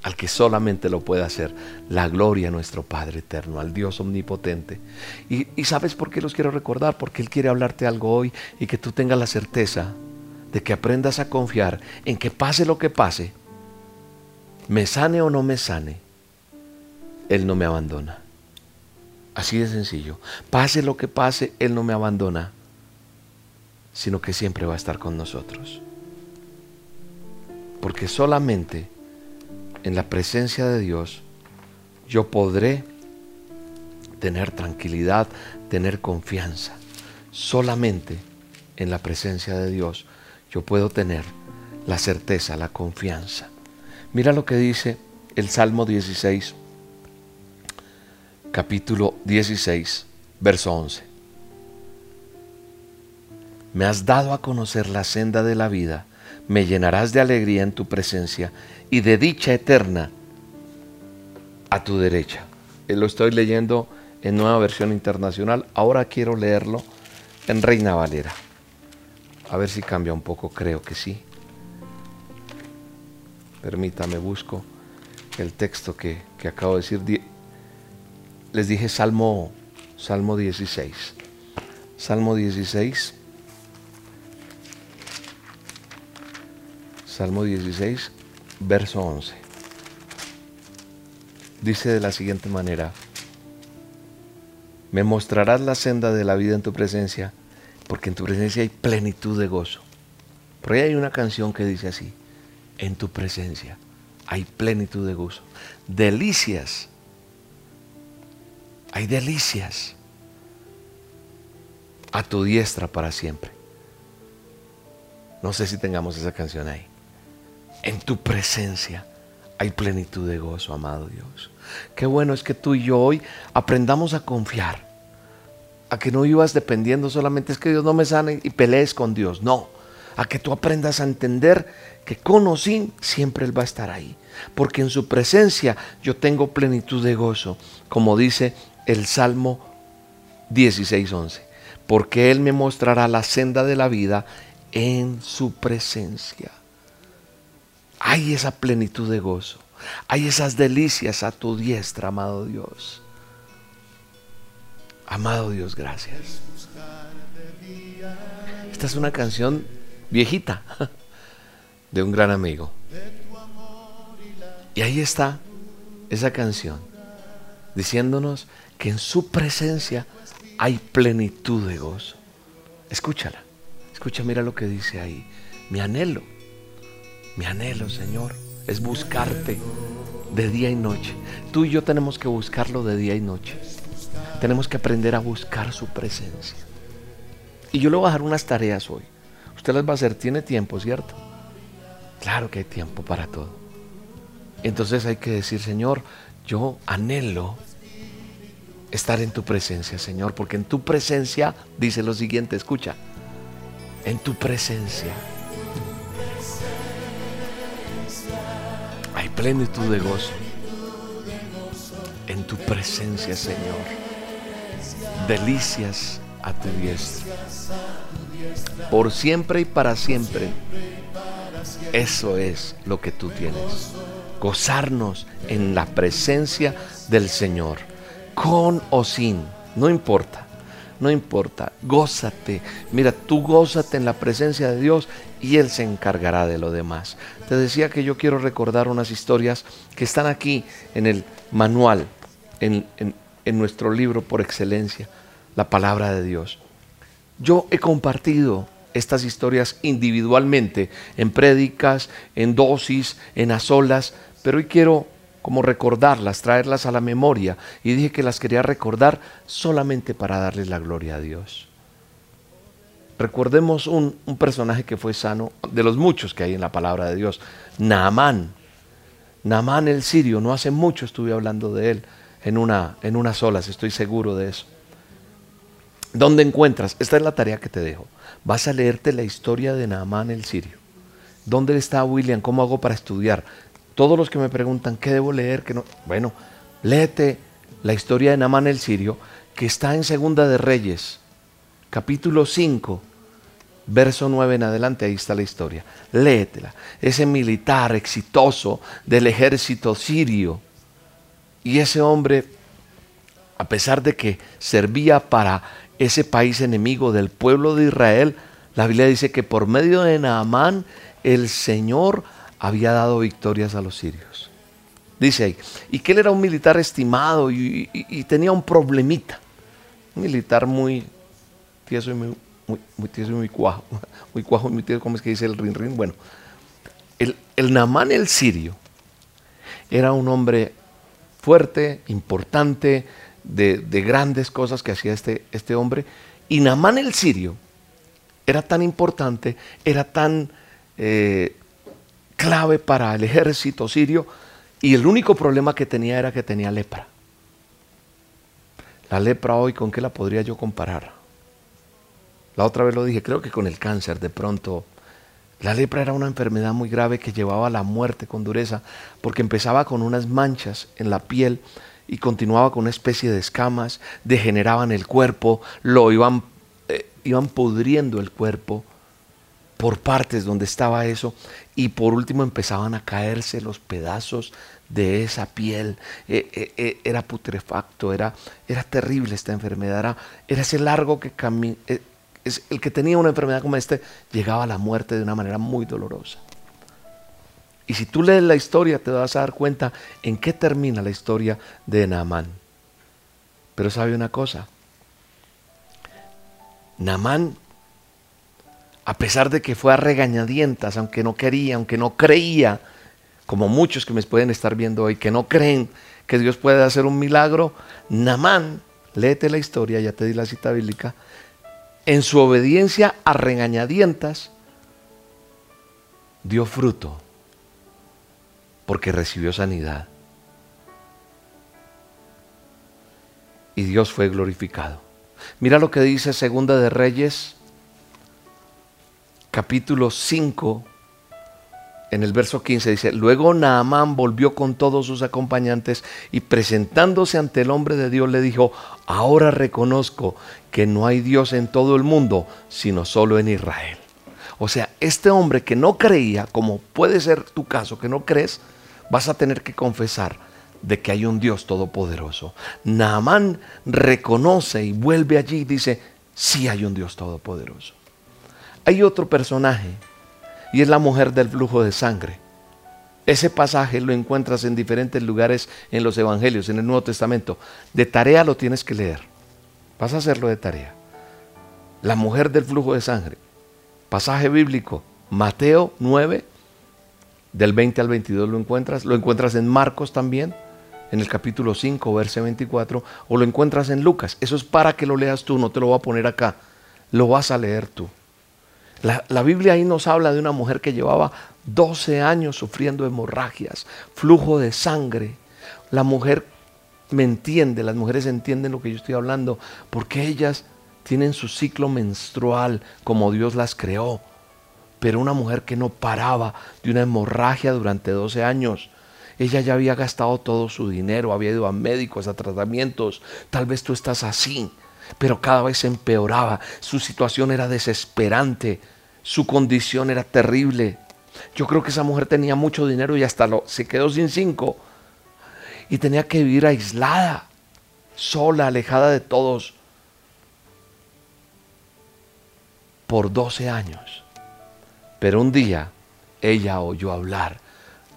al que solamente lo puede hacer, la gloria a nuestro Padre eterno, al Dios omnipotente. Y, sabes por qué los quiero recordar, porque Él quiere hablarte algo hoy y que tú tengas la certeza de que aprendas a confiar en que pase lo que pase, me sane o no me sane, Él no me abandona. Así de sencillo. Pase lo que pase, Él no me abandona, sino que siempre va a estar con nosotros. Porque solamente en la presencia de Dios, yo podré tener tranquilidad, tener confianza. Solamente en la presencia de Dios yo puedo tener la certeza, la confianza. Mira lo que dice el Salmo 16, capítulo 16, verso 11. Me has dado a conocer la senda de la vida, me llenarás de alegría en tu presencia y de dicha eterna a tu derecha. Eh, lo estoy leyendo en nueva versión internacional. Ahora quiero leerlo en Reina Valera. A ver si cambia un poco, creo que sí. Permítame, busco el texto que, que acabo de decir. Les dije Salmo, Salmo 16. Salmo 16. Salmo 16, verso 11. Dice de la siguiente manera, me mostrarás la senda de la vida en tu presencia, porque en tu presencia hay plenitud de gozo. Por ahí hay una canción que dice así, en tu presencia hay plenitud de gozo. Delicias, hay delicias a tu diestra para siempre. No sé si tengamos esa canción ahí. En tu presencia hay plenitud de gozo, amado Dios. Qué bueno es que tú y yo hoy aprendamos a confiar. A que no vivas dependiendo solamente es que Dios no me sane y pelees con Dios. No. A que tú aprendas a entender que con o sin siempre Él va a estar ahí. Porque en su presencia yo tengo plenitud de gozo. Como dice el Salmo 16:11. Porque Él me mostrará la senda de la vida en su presencia hay esa plenitud de gozo, hay esas delicias a tu diestra, amado Dios. Amado Dios, gracias. Esta es una canción viejita de un gran amigo. Y ahí está esa canción, diciéndonos que en su presencia hay plenitud de gozo. Escúchala, escucha, mira lo que dice ahí. Mi anhelo mi anhelo, Señor, es buscarte de día y noche. Tú y yo tenemos que buscarlo de día y noche. Tenemos que aprender a buscar su presencia. Y yo le voy a dejar unas tareas hoy. Usted las va a hacer. Tiene tiempo, ¿cierto? Claro que hay tiempo para todo. Entonces hay que decir, Señor, yo anhelo estar en tu presencia, Señor, porque en tu presencia dice lo siguiente, escucha, en tu presencia plenitud de gozo en tu presencia, Señor. Delicias a tu diestra. Por siempre y para siempre. Eso es lo que tú tienes. Gozarnos en la presencia del Señor. Con o sin, no importa no importa, gózate. Mira, tú gózate en la presencia de Dios y Él se encargará de lo demás. Te decía que yo quiero recordar unas historias que están aquí en el manual en, en nuestro libro por excelencia, la palabra de Dios. Yo he compartido estas historias individualmente, en prédicas, en dosis, en a solas, pero hoy quiero como recordarlas, traerlas a la memoria. Y dije que las quería recordar solamente para darles la gloria a Dios. Recordemos un, personaje que fue sano, de los muchos que hay en la palabra de Dios, Naamán. Naamán el sirio, no hace mucho estuve hablando de él en una, en unas olas, estoy seguro de eso. ¿Dónde encuentras? Esta es la tarea que te dejo. Vas a leerte la historia de Naamán el sirio. ¿Dónde está William? ¿Cómo hago para estudiar? Todos los que me preguntan qué debo leer, que no. Bueno, léete la historia de Naamán el sirio, que está en Segunda de Reyes, capítulo 5, verso 9 en adelante, ahí está la historia. Léetela. Ese militar exitoso del ejército sirio. Y ese hombre, a pesar de que servía para ese país enemigo del pueblo de Israel, la Biblia dice que por medio de Naamán el Señor había dado victorias a los sirios. Dice ahí, y que él era un militar estimado y, tenía un problemita. Un militar muy tieso y muy, muy, tieso y muy cuajo. Muy cuajo y muy tieso, ¿cómo es que dice el rin rin? Bueno, el, el Naamán el sirio era un hombre fuerte, importante, de, grandes cosas que hacía este, este hombre. Y Namán el sirio era tan importante, era tan eh, clave para el ejército sirio, y el único problema que tenía era que tenía lepra. La lepra hoy, ¿con qué la podría yo comparar? La otra vez lo dije, creo que con el cáncer de pronto. La lepra era una enfermedad muy grave que llevaba a la muerte con dureza, porque empezaba con unas manchas en la piel y continuaba con una especie de escamas, degeneraban el cuerpo, lo iban, eh, iban pudriendo el cuerpo por partes donde estaba eso y por último empezaban a caerse los pedazos de esa piel. Eh, eh, era putrefacto, era, era terrible esta enfermedad, era, ese largo que el que tenía una enfermedad como esta llegaba a la muerte de una manera muy dolorosa. Y si tú lees la historia te vas a dar cuenta en qué termina la historia de Naamán. Pero sabe una cosa, Naamán, a pesar de que fue a regañadientas, aunque no quería, aunque no creía, como muchos que me pueden estar viendo hoy, que no creen que Dios puede hacer un milagro, Naamán, léete la historia, ya te di la cita bíblica, en su obediencia a regañadientas, dio fruto porque recibió sanidad. Y Dios fue glorificado. Mira lo que dice Segunda de Reyes, capítulo 5, en el verso 15 dice, luego Naamán volvió con todos sus acompañantes y presentándose ante el hombre de Dios le dijo, ahora reconozco que no hay Dios en todo el mundo, sino solo en Israel. O sea, este hombre que no creía, como puede ser tu caso, que no crees, vas a tener que confesar de que hay un Dios todopoderoso. Naamán reconoce y vuelve allí y dice, sí hay un Dios todopoderoso. Hay otro personaje y es la mujer del flujo de sangre. Ese pasaje lo encuentras en diferentes lugares en los evangelios, en el Nuevo Testamento. De tarea lo tienes que leer. Vas a hacerlo de tarea. La mujer del flujo de sangre. Pasaje bíblico, Mateo 9, del 20 al 22 lo encuentras, lo encuentras en Marcos también, en el capítulo 5, verso 24, o lo encuentras en Lucas. Eso es para que lo leas tú, no te lo voy a poner acá, lo vas a leer tú. La, Biblia ahí nos habla de una mujer que llevaba 12 años sufriendo hemorragias, flujo de sangre. La mujer me entiende, las mujeres entienden lo que yo estoy hablando, porque ellas tienen su ciclo menstrual como Dios las creó pero una mujer que no paraba de una hemorragia durante 12 años. Ella ya había gastado todo su dinero, había ido a médicos, a tratamientos. Tal vez tú estás así, pero cada vez empeoraba. Su situación era desesperante, su condición era terrible. Yo creo que esa mujer tenía mucho dinero y hasta lo, se quedó sin cinco. Y tenía que vivir aislada, sola, alejada de todos, por 12 años. Pero un día ella oyó hablar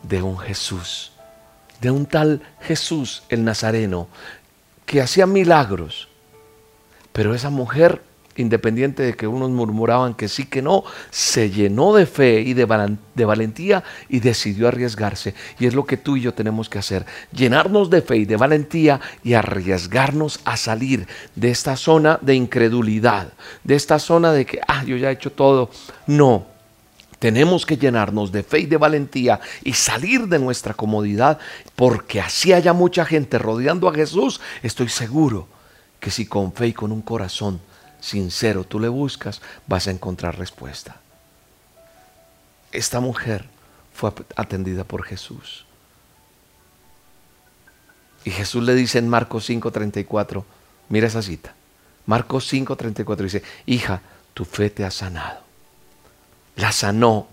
de un Jesús de un tal Jesús el Nazareno que hacía milagros. Pero esa mujer independiente de que unos murmuraban que sí, que no, se llenó de fe y de, valentía y decidió arriesgarse. Y es lo que tú y yo tenemos que hacer, llenarnos de fe y de valentía y arriesgarnos a salir de esta zona de incredulidad, de esta zona de que, ah, yo ya he hecho todo. No, tenemos que llenarnos de fe y de valentía y salir de nuestra comodidad, porque así haya mucha gente rodeando a Jesús, estoy seguro que si con fe y con un corazón sincero tú le buscas, vas a encontrar respuesta. Esta mujer fue atendida por Jesús. Y Jesús le dice en Marcos 5:34, mira esa cita. Marcos 5:34 dice, hija, tu fe te ha sanado. La sanó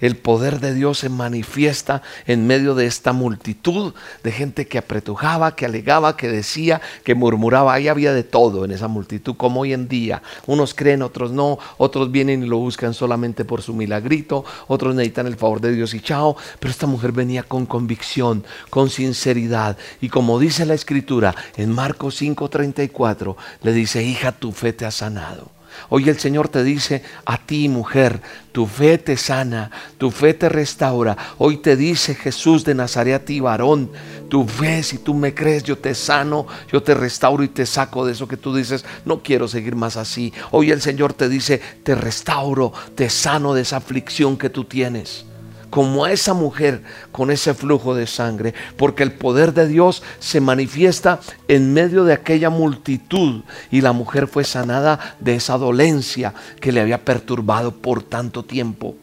el poder de Dios se manifiesta en medio de esta multitud de gente que apretujaba, que alegaba, que decía, que murmuraba. Ahí había de todo en esa multitud, como hoy en día. Unos creen, otros no, otros vienen y lo buscan solamente por su milagrito, otros necesitan el favor de Dios y chao. Pero esta mujer venía con convicción, con sinceridad. Y como dice la escritura en Marcos 5:34, le dice, hija, tu fe te ha sanado. Hoy el Señor te dice a ti, mujer, tu fe te sana, tu fe te restaura. Hoy te dice Jesús de Nazaret a ti, varón, tu fe, si tú me crees, yo te sano, yo te restauro y te saco de eso que tú dices, no quiero seguir más así. Hoy el Señor te dice, te restauro, te sano de esa aflicción que tú tienes como a esa mujer con ese flujo de sangre, porque el poder de Dios se manifiesta en medio de aquella multitud y la mujer fue sanada de esa dolencia que le había perturbado por tanto tiempo.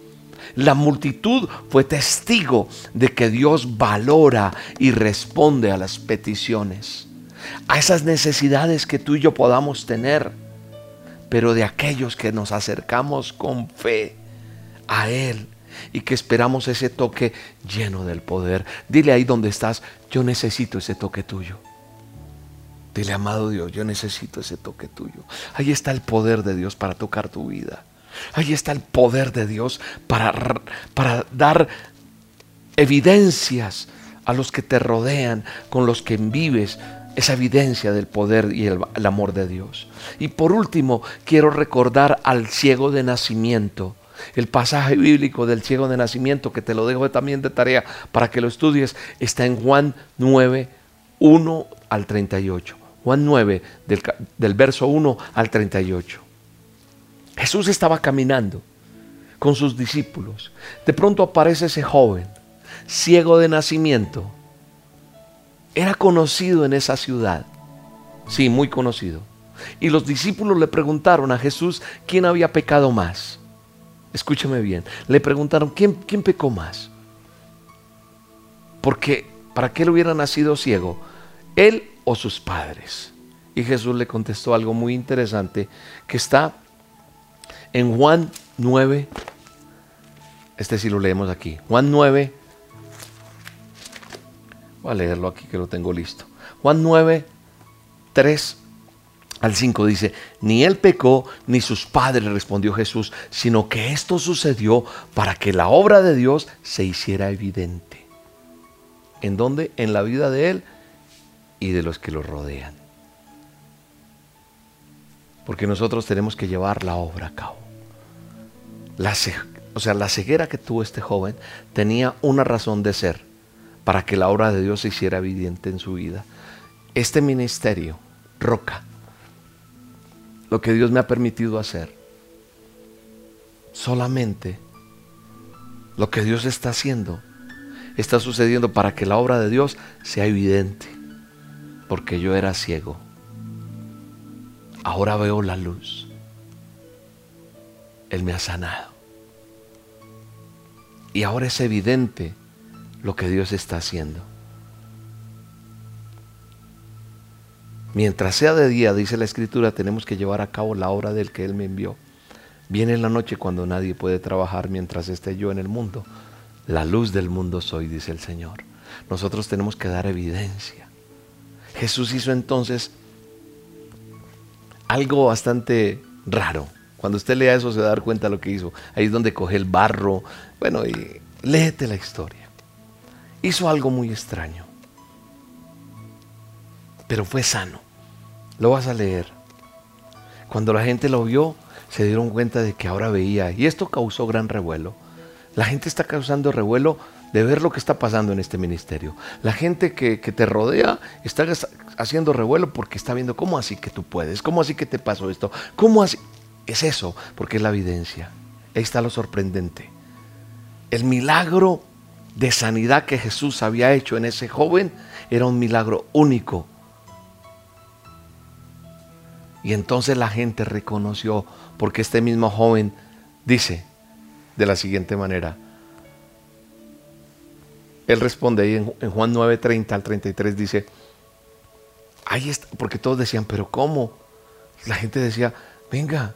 La multitud fue testigo de que Dios valora y responde a las peticiones, a esas necesidades que tú y yo podamos tener, pero de aquellos que nos acercamos con fe a Él y que esperamos ese toque lleno del poder. Dile ahí donde estás, yo necesito ese toque tuyo. Dile, amado Dios, yo necesito ese toque tuyo. Ahí está el poder de Dios para tocar tu vida. Ahí está el poder de Dios para, para dar evidencias a los que te rodean, con los que vives, esa evidencia del poder y el, el, amor de Dios. Y por último, quiero recordar al ciego de nacimiento el pasaje bíblico del ciego de nacimiento, que te lo dejo también de tarea para que lo estudies, está en Juan 9, 1 al 38. Juan 9, del, del verso 1 al 38. Jesús estaba caminando con sus discípulos. De pronto aparece ese joven, ciego de nacimiento. Era conocido en esa ciudad. Sí, muy conocido. Y los discípulos le preguntaron a Jesús quién había pecado más escúchame bien, le preguntaron, ¿quién, quién pecó más? Porque, ¿para qué él hubiera nacido ciego? ¿Él o sus padres? Y Jesús le contestó algo muy interesante que está en Juan 9, este sí lo leemos aquí, Juan 9, voy a leerlo aquí que lo tengo listo. Juan 9, 3 al 5 dice, ni él pecó, ni sus padres, respondió Jesús, sino que esto sucedió para que la obra de Dios se hiciera evidente. ¿En dónde? En la vida de él y de los que lo rodean. Porque nosotros tenemos que llevar la obra a cabo. La, o sea, la ceguera que tuvo este joven tenía una razón de ser para que la obra de Dios se hiciera evidente en su vida. Este ministerio, Roca, lo que Dios me ha permitido hacer. Solamente lo que Dios está haciendo está sucediendo para que la obra de Dios sea evidente. Porque yo era ciego. Ahora veo la luz. Él me ha sanado. Y ahora es evidente lo que Dios está haciendo. Mientras sea de día, dice la escritura, tenemos que llevar a cabo la obra del que Él me envió. Viene la noche cuando nadie puede trabajar mientras esté yo en el mundo. La luz del mundo soy, dice el Señor. Nosotros tenemos que dar evidencia. Jesús hizo entonces algo bastante raro. Cuando usted lea eso se va cuenta de lo que hizo. Ahí es donde coge el barro. Bueno, y léete la historia. Hizo algo muy extraño. pero fue sano. Lo vas a leer. Cuando la gente lo vio, se dieron cuenta de que ahora veía. Y esto causó gran revuelo. La gente está causando revuelo de ver lo que está pasando en este ministerio. La gente que, te rodea está haciendo revuelo porque está viendo cómo así que tú puedes, cómo así que te pasó esto, cómo así. Es eso, porque es la evidencia. Ahí está lo sorprendente. El milagro de sanidad que Jesús había hecho en ese joven era un milagro único. Y entonces la gente reconoció, porque este mismo joven dice de la siguiente manera, él responde ahí en, Juan 9, 30 al 33, dice, ahí está, porque todos decían, pero ¿cómo? La gente decía, venga,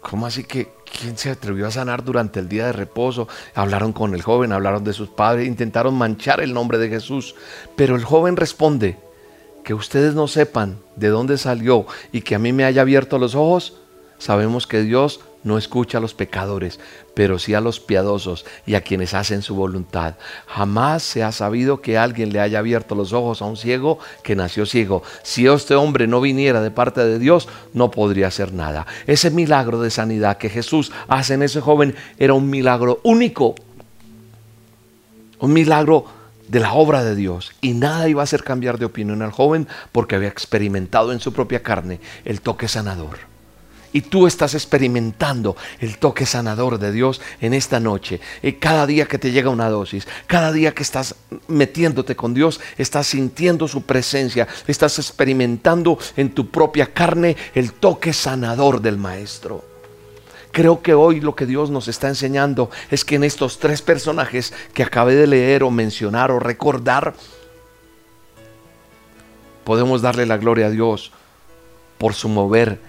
¿cómo así que quién se atrevió a sanar durante el día de reposo? Hablaron con el joven, hablaron de sus padres, intentaron manchar el nombre de Jesús, pero el joven responde, que ustedes no sepan de dónde salió y que a mí me haya abierto los ojos, sabemos que Dios no escucha a los pecadores, pero sí a los piadosos y a quienes hacen su voluntad. Jamás se ha sabido que alguien le haya abierto los ojos a un ciego que nació ciego. Si este hombre no viniera de parte de Dios, no podría hacer nada. Ese milagro de sanidad que Jesús hace en ese joven era un milagro único. Un milagro de la obra de Dios y nada iba a hacer cambiar de opinión al joven porque había experimentado en su propia carne el toque sanador y tú estás experimentando el toque sanador de Dios en esta noche. Y cada día que te llega una dosis, cada día que estás metiéndote con Dios, estás sintiendo su presencia, estás experimentando en tu propia carne el toque sanador del Maestro. Creo que hoy lo que Dios nos está enseñando es que en estos tres personajes que acabé de leer o mencionar o recordar, podemos darle la gloria a Dios por su mover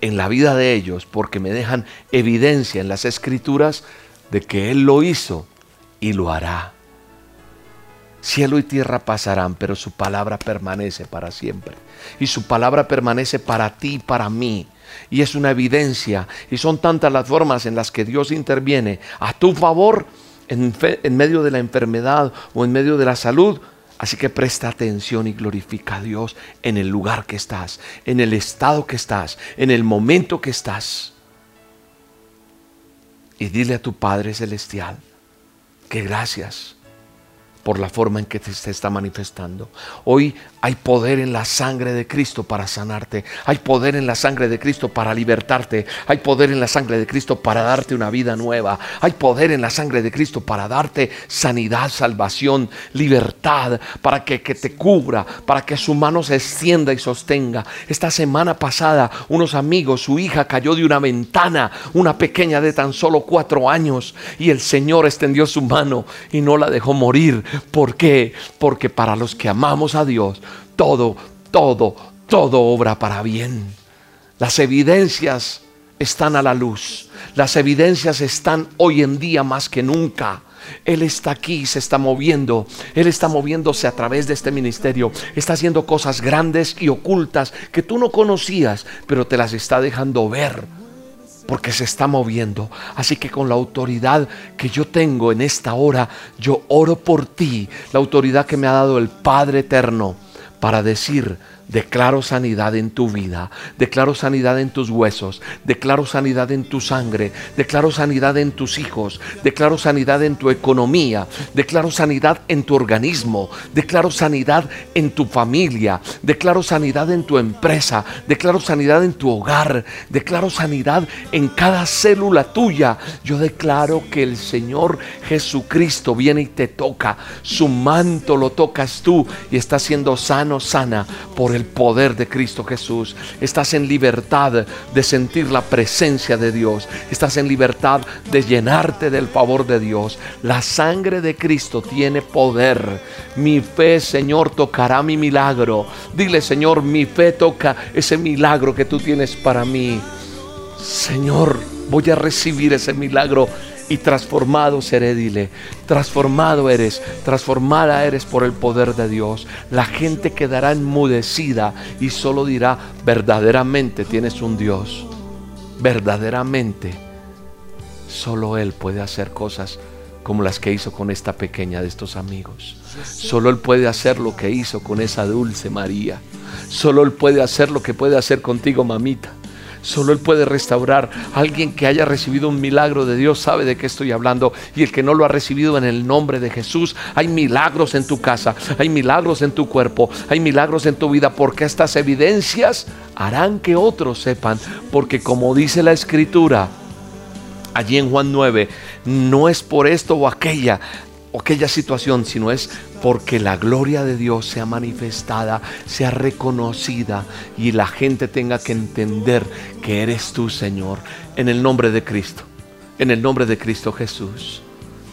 en la vida de ellos porque me dejan evidencia en las escrituras de que Él lo hizo y lo hará. Cielo y tierra pasarán, pero su palabra permanece para siempre. Y su palabra permanece para ti y para mí. Y es una evidencia. Y son tantas las formas en las que Dios interviene a tu favor en, en medio de la enfermedad o en medio de la salud Así que presta atención y glorifica a Dios en el lugar que estás, en el estado que estás, en el momento que estás. Y dile a tu Padre Celestial que gracias por la forma en que se está manifestando. Hoy hay poder en la sangre de Cristo para sanarte. Hay poder en la sangre de Cristo para libertarte. Hay poder en la sangre de Cristo para darte una vida nueva. Hay poder en la sangre de Cristo para darte sanidad, salvación, libertad, para que, que te cubra, para que su mano se extienda y sostenga. Esta semana pasada, unos amigos, su hija cayó de una ventana, una pequeña de tan solo cuatro años, y el Señor extendió su mano y no la dejó morir ¿Por qué? Porque para los que amamos a Dios, todo, todo, todo obra para bien. Las evidencias están a la luz. Las evidencias están hoy en día más que nunca. Él está aquí, se está moviendo. Él está moviéndose a través de este ministerio. Está haciendo cosas grandes y ocultas que tú no conocías, pero te las está dejando ver porque se está moviendo. Así que con la autoridad que yo tengo en esta hora, yo oro por ti, la autoridad que me ha dado el Padre Eterno, para decir, Declaro sanidad en tu vida, declaro sanidad en tus huesos, declaro sanidad en tu sangre, declaro sanidad en tus hijos, declaro sanidad en tu economía, declaro sanidad en tu organismo, declaro sanidad en tu familia, declaro sanidad en tu empresa, declaro sanidad en tu hogar, declaro sanidad en cada célula tuya. Yo declaro que el Señor Jesucristo viene y te toca, su manto lo tocas tú y estás siendo sano, sana por el el poder de Cristo Jesús. Estás en libertad de sentir la presencia de Dios. Estás en libertad de llenarte del favor de Dios. La sangre de Cristo tiene poder. Mi fe, Señor, tocará mi milagro. Dile, Señor, mi fe toca ese milagro que tú tienes para mí. Señor, voy a recibir ese milagro y transformado seré, dile, transformado eres, transformada eres por el poder de Dios. La gente quedará enmudecida y solo dirá, verdaderamente tienes un Dios, verdaderamente solo Él puede hacer cosas como las que hizo con esta pequeña de estos amigos. Solo Él puede hacer lo que hizo con esa dulce María. Solo Él puede hacer lo que puede hacer contigo, mamita. Solo Él puede restaurar. Alguien que haya recibido un milagro de Dios sabe de qué estoy hablando. Y el que no lo ha recibido en el nombre de Jesús, hay milagros en tu casa, hay milagros en tu cuerpo, hay milagros en tu vida, porque estas evidencias harán que otros sepan. Porque como dice la Escritura, allí en Juan 9, no es por esto o aquella, o aquella situación, sino es porque la gloria de Dios sea manifestada, sea reconocida y la gente tenga que entender que eres tú, Señor, en el nombre de Cristo, en el nombre de Cristo Jesús.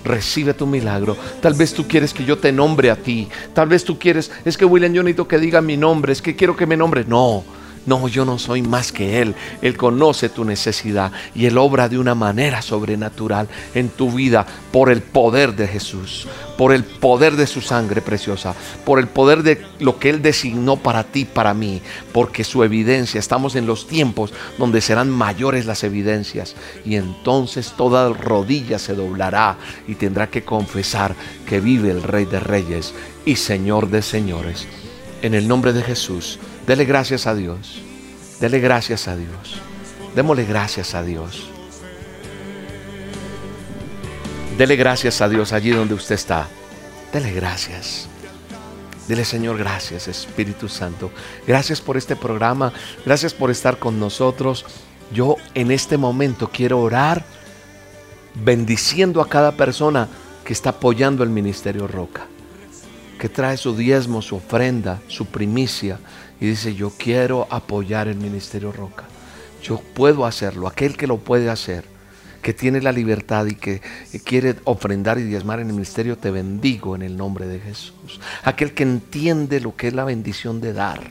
Recibe tu milagro. Tal vez tú quieres que yo te nombre a ti. Tal vez tú quieres, es que William, yo necesito que diga mi nombre, es que quiero que me nombre. No, no, yo no soy más que Él. Él conoce tu necesidad y Él obra de una manera sobrenatural en tu vida por el poder de Jesús, por el poder de su sangre preciosa, por el poder de lo que Él designó para ti, para mí, porque su evidencia, estamos en los tiempos donde serán mayores las evidencias y entonces toda rodilla se doblará y tendrá que confesar que vive el Rey de Reyes y Señor de Señores. En el nombre de Jesús. Dele gracias a Dios. Dele gracias a Dios. Démosle gracias a Dios. Dele gracias a Dios allí donde usted está. Dele gracias. Dile Señor, gracias Espíritu Santo. Gracias por este programa. Gracias por estar con nosotros. Yo en este momento quiero orar bendiciendo a cada persona que está apoyando el Ministerio Roca. Que trae su diezmo, su ofrenda, su primicia y dice, yo quiero apoyar el Ministerio Roca. Yo puedo hacerlo. Aquel que lo puede hacer, que tiene la libertad y que quiere ofrendar y diezmar en el ministerio, te bendigo en el nombre de Jesús. Aquel que entiende lo que es la bendición de dar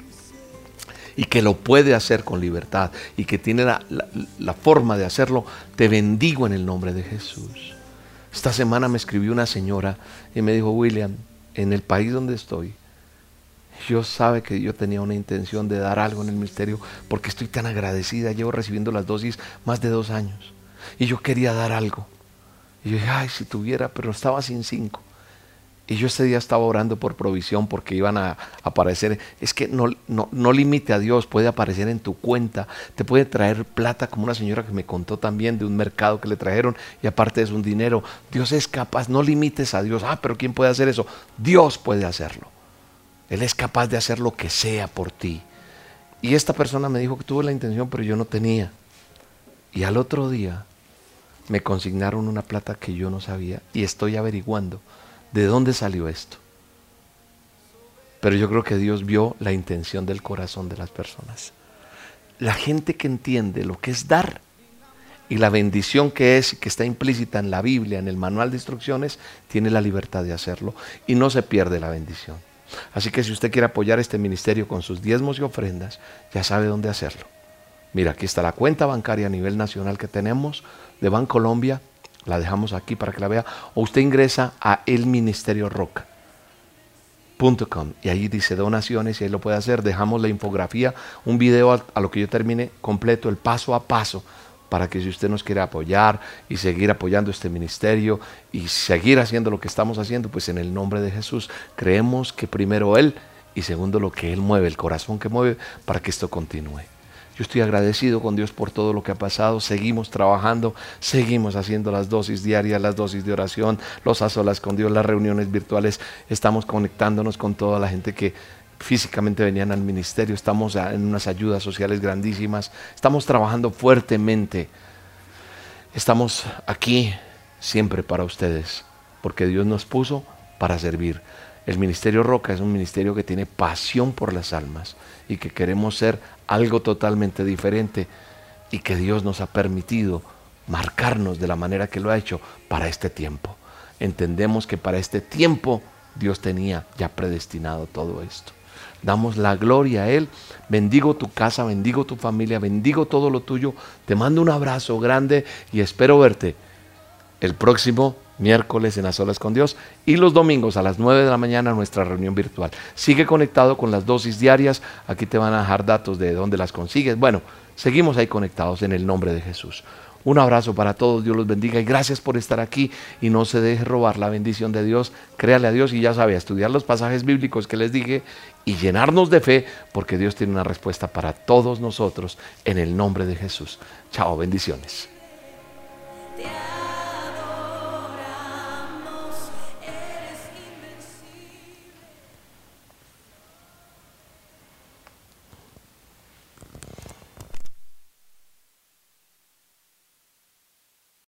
y que lo puede hacer con libertad y que tiene la, la forma de hacerlo, te bendigo en el nombre de Jesús. Esta semana me escribió una señora y me dijo, William, en el país donde estoy, Dios sabe que yo tenía una intención de dar algo en el misterio porque estoy tan agradecida. Llevo recibiendo las dosis más de dos años. Y yo quería dar algo. Y yo dije, ay, si tuviera, pero estaba sin cinco. Y yo ese día estaba orando por provisión porque iban a aparecer. Es que no, no, no, limite a Dios, puede aparecer en tu cuenta. Te puede traer plata, como una señora que me contó también de un mercado que le trajeron y aparte es un dinero. Dios es capaz, no limites a Dios. Ah, pero ¿quién puede hacer eso? Dios puede hacerlo. Él es capaz de hacer lo que sea por ti. Y esta persona me dijo que tuvo la intención, pero yo no tenía. Y al otro día me consignaron una plata que yo no sabía y estoy averiguando de dónde salió esto. Pero yo creo que Dios vio la intención del corazón de las personas. La gente que entiende lo que es dar y la bendición que es y que está implícita en la Biblia, en el manual de instrucciones, tiene la libertad de hacerlo y no se pierde la bendición. Así que si usted quiere apoyar este ministerio con sus diezmos y ofrendas, ya sabe dónde hacerlo. Mira, aquí está la cuenta bancaria a nivel nacional que tenemos de Bancolombia. La dejamos aquí para que la vea. O usted ingresa a elministerioroca.com y ahí dice donaciones y ahí lo puede hacer. Dejamos la infografía, un video a lo que yo termine completo, el paso a paso para que si usted nos quiere apoyar y seguir apoyando este ministerio y seguir haciendo lo que estamos haciendo, pues en el nombre de Jesús creemos que primero Él y segundo lo que Él mueve, el corazón que mueve para que esto continúe. Yo estoy agradecido con Dios por todo lo que ha pasado. Seguimos trabajando, seguimos haciendo las dosis diarias, las dosis de oración, los a solas con Dios, las reuniones virtuales. Estamos conectándonos con toda la gente que físicamente venían al ministerio, estamos en unas ayudas sociales grandísimas, estamos trabajando fuertemente, estamos aquí siempre para ustedes, porque Dios nos puso para servir. El Ministerio Roca es un ministerio que tiene pasión por las almas y que queremos ser algo totalmente diferente y que Dios nos ha permitido marcarnos de la manera que lo ha hecho para este tiempo. Entendemos que para este tiempo Dios tenía ya predestinado todo esto damos la gloria a Él. Bendigo tu casa, bendigo tu familia, bendigo todo lo tuyo. Te mando un abrazo grande y espero verte el próximo miércoles en las olas con Dios y los domingos a las 9 de la mañana nuestra reunión virtual. Sigue conectado con las dosis diarias. Aquí te van a dejar datos de dónde las consigues. Bueno, seguimos ahí conectados en el nombre de Jesús. Un abrazo para todos, Dios los bendiga y gracias por estar aquí y no se deje robar la bendición de Dios. Créale a Dios y ya sabe, estudiar los pasajes bíblicos que les dije y llenarnos de fe porque Dios tiene una respuesta para todos nosotros en el nombre de Jesús. Chao, bendiciones.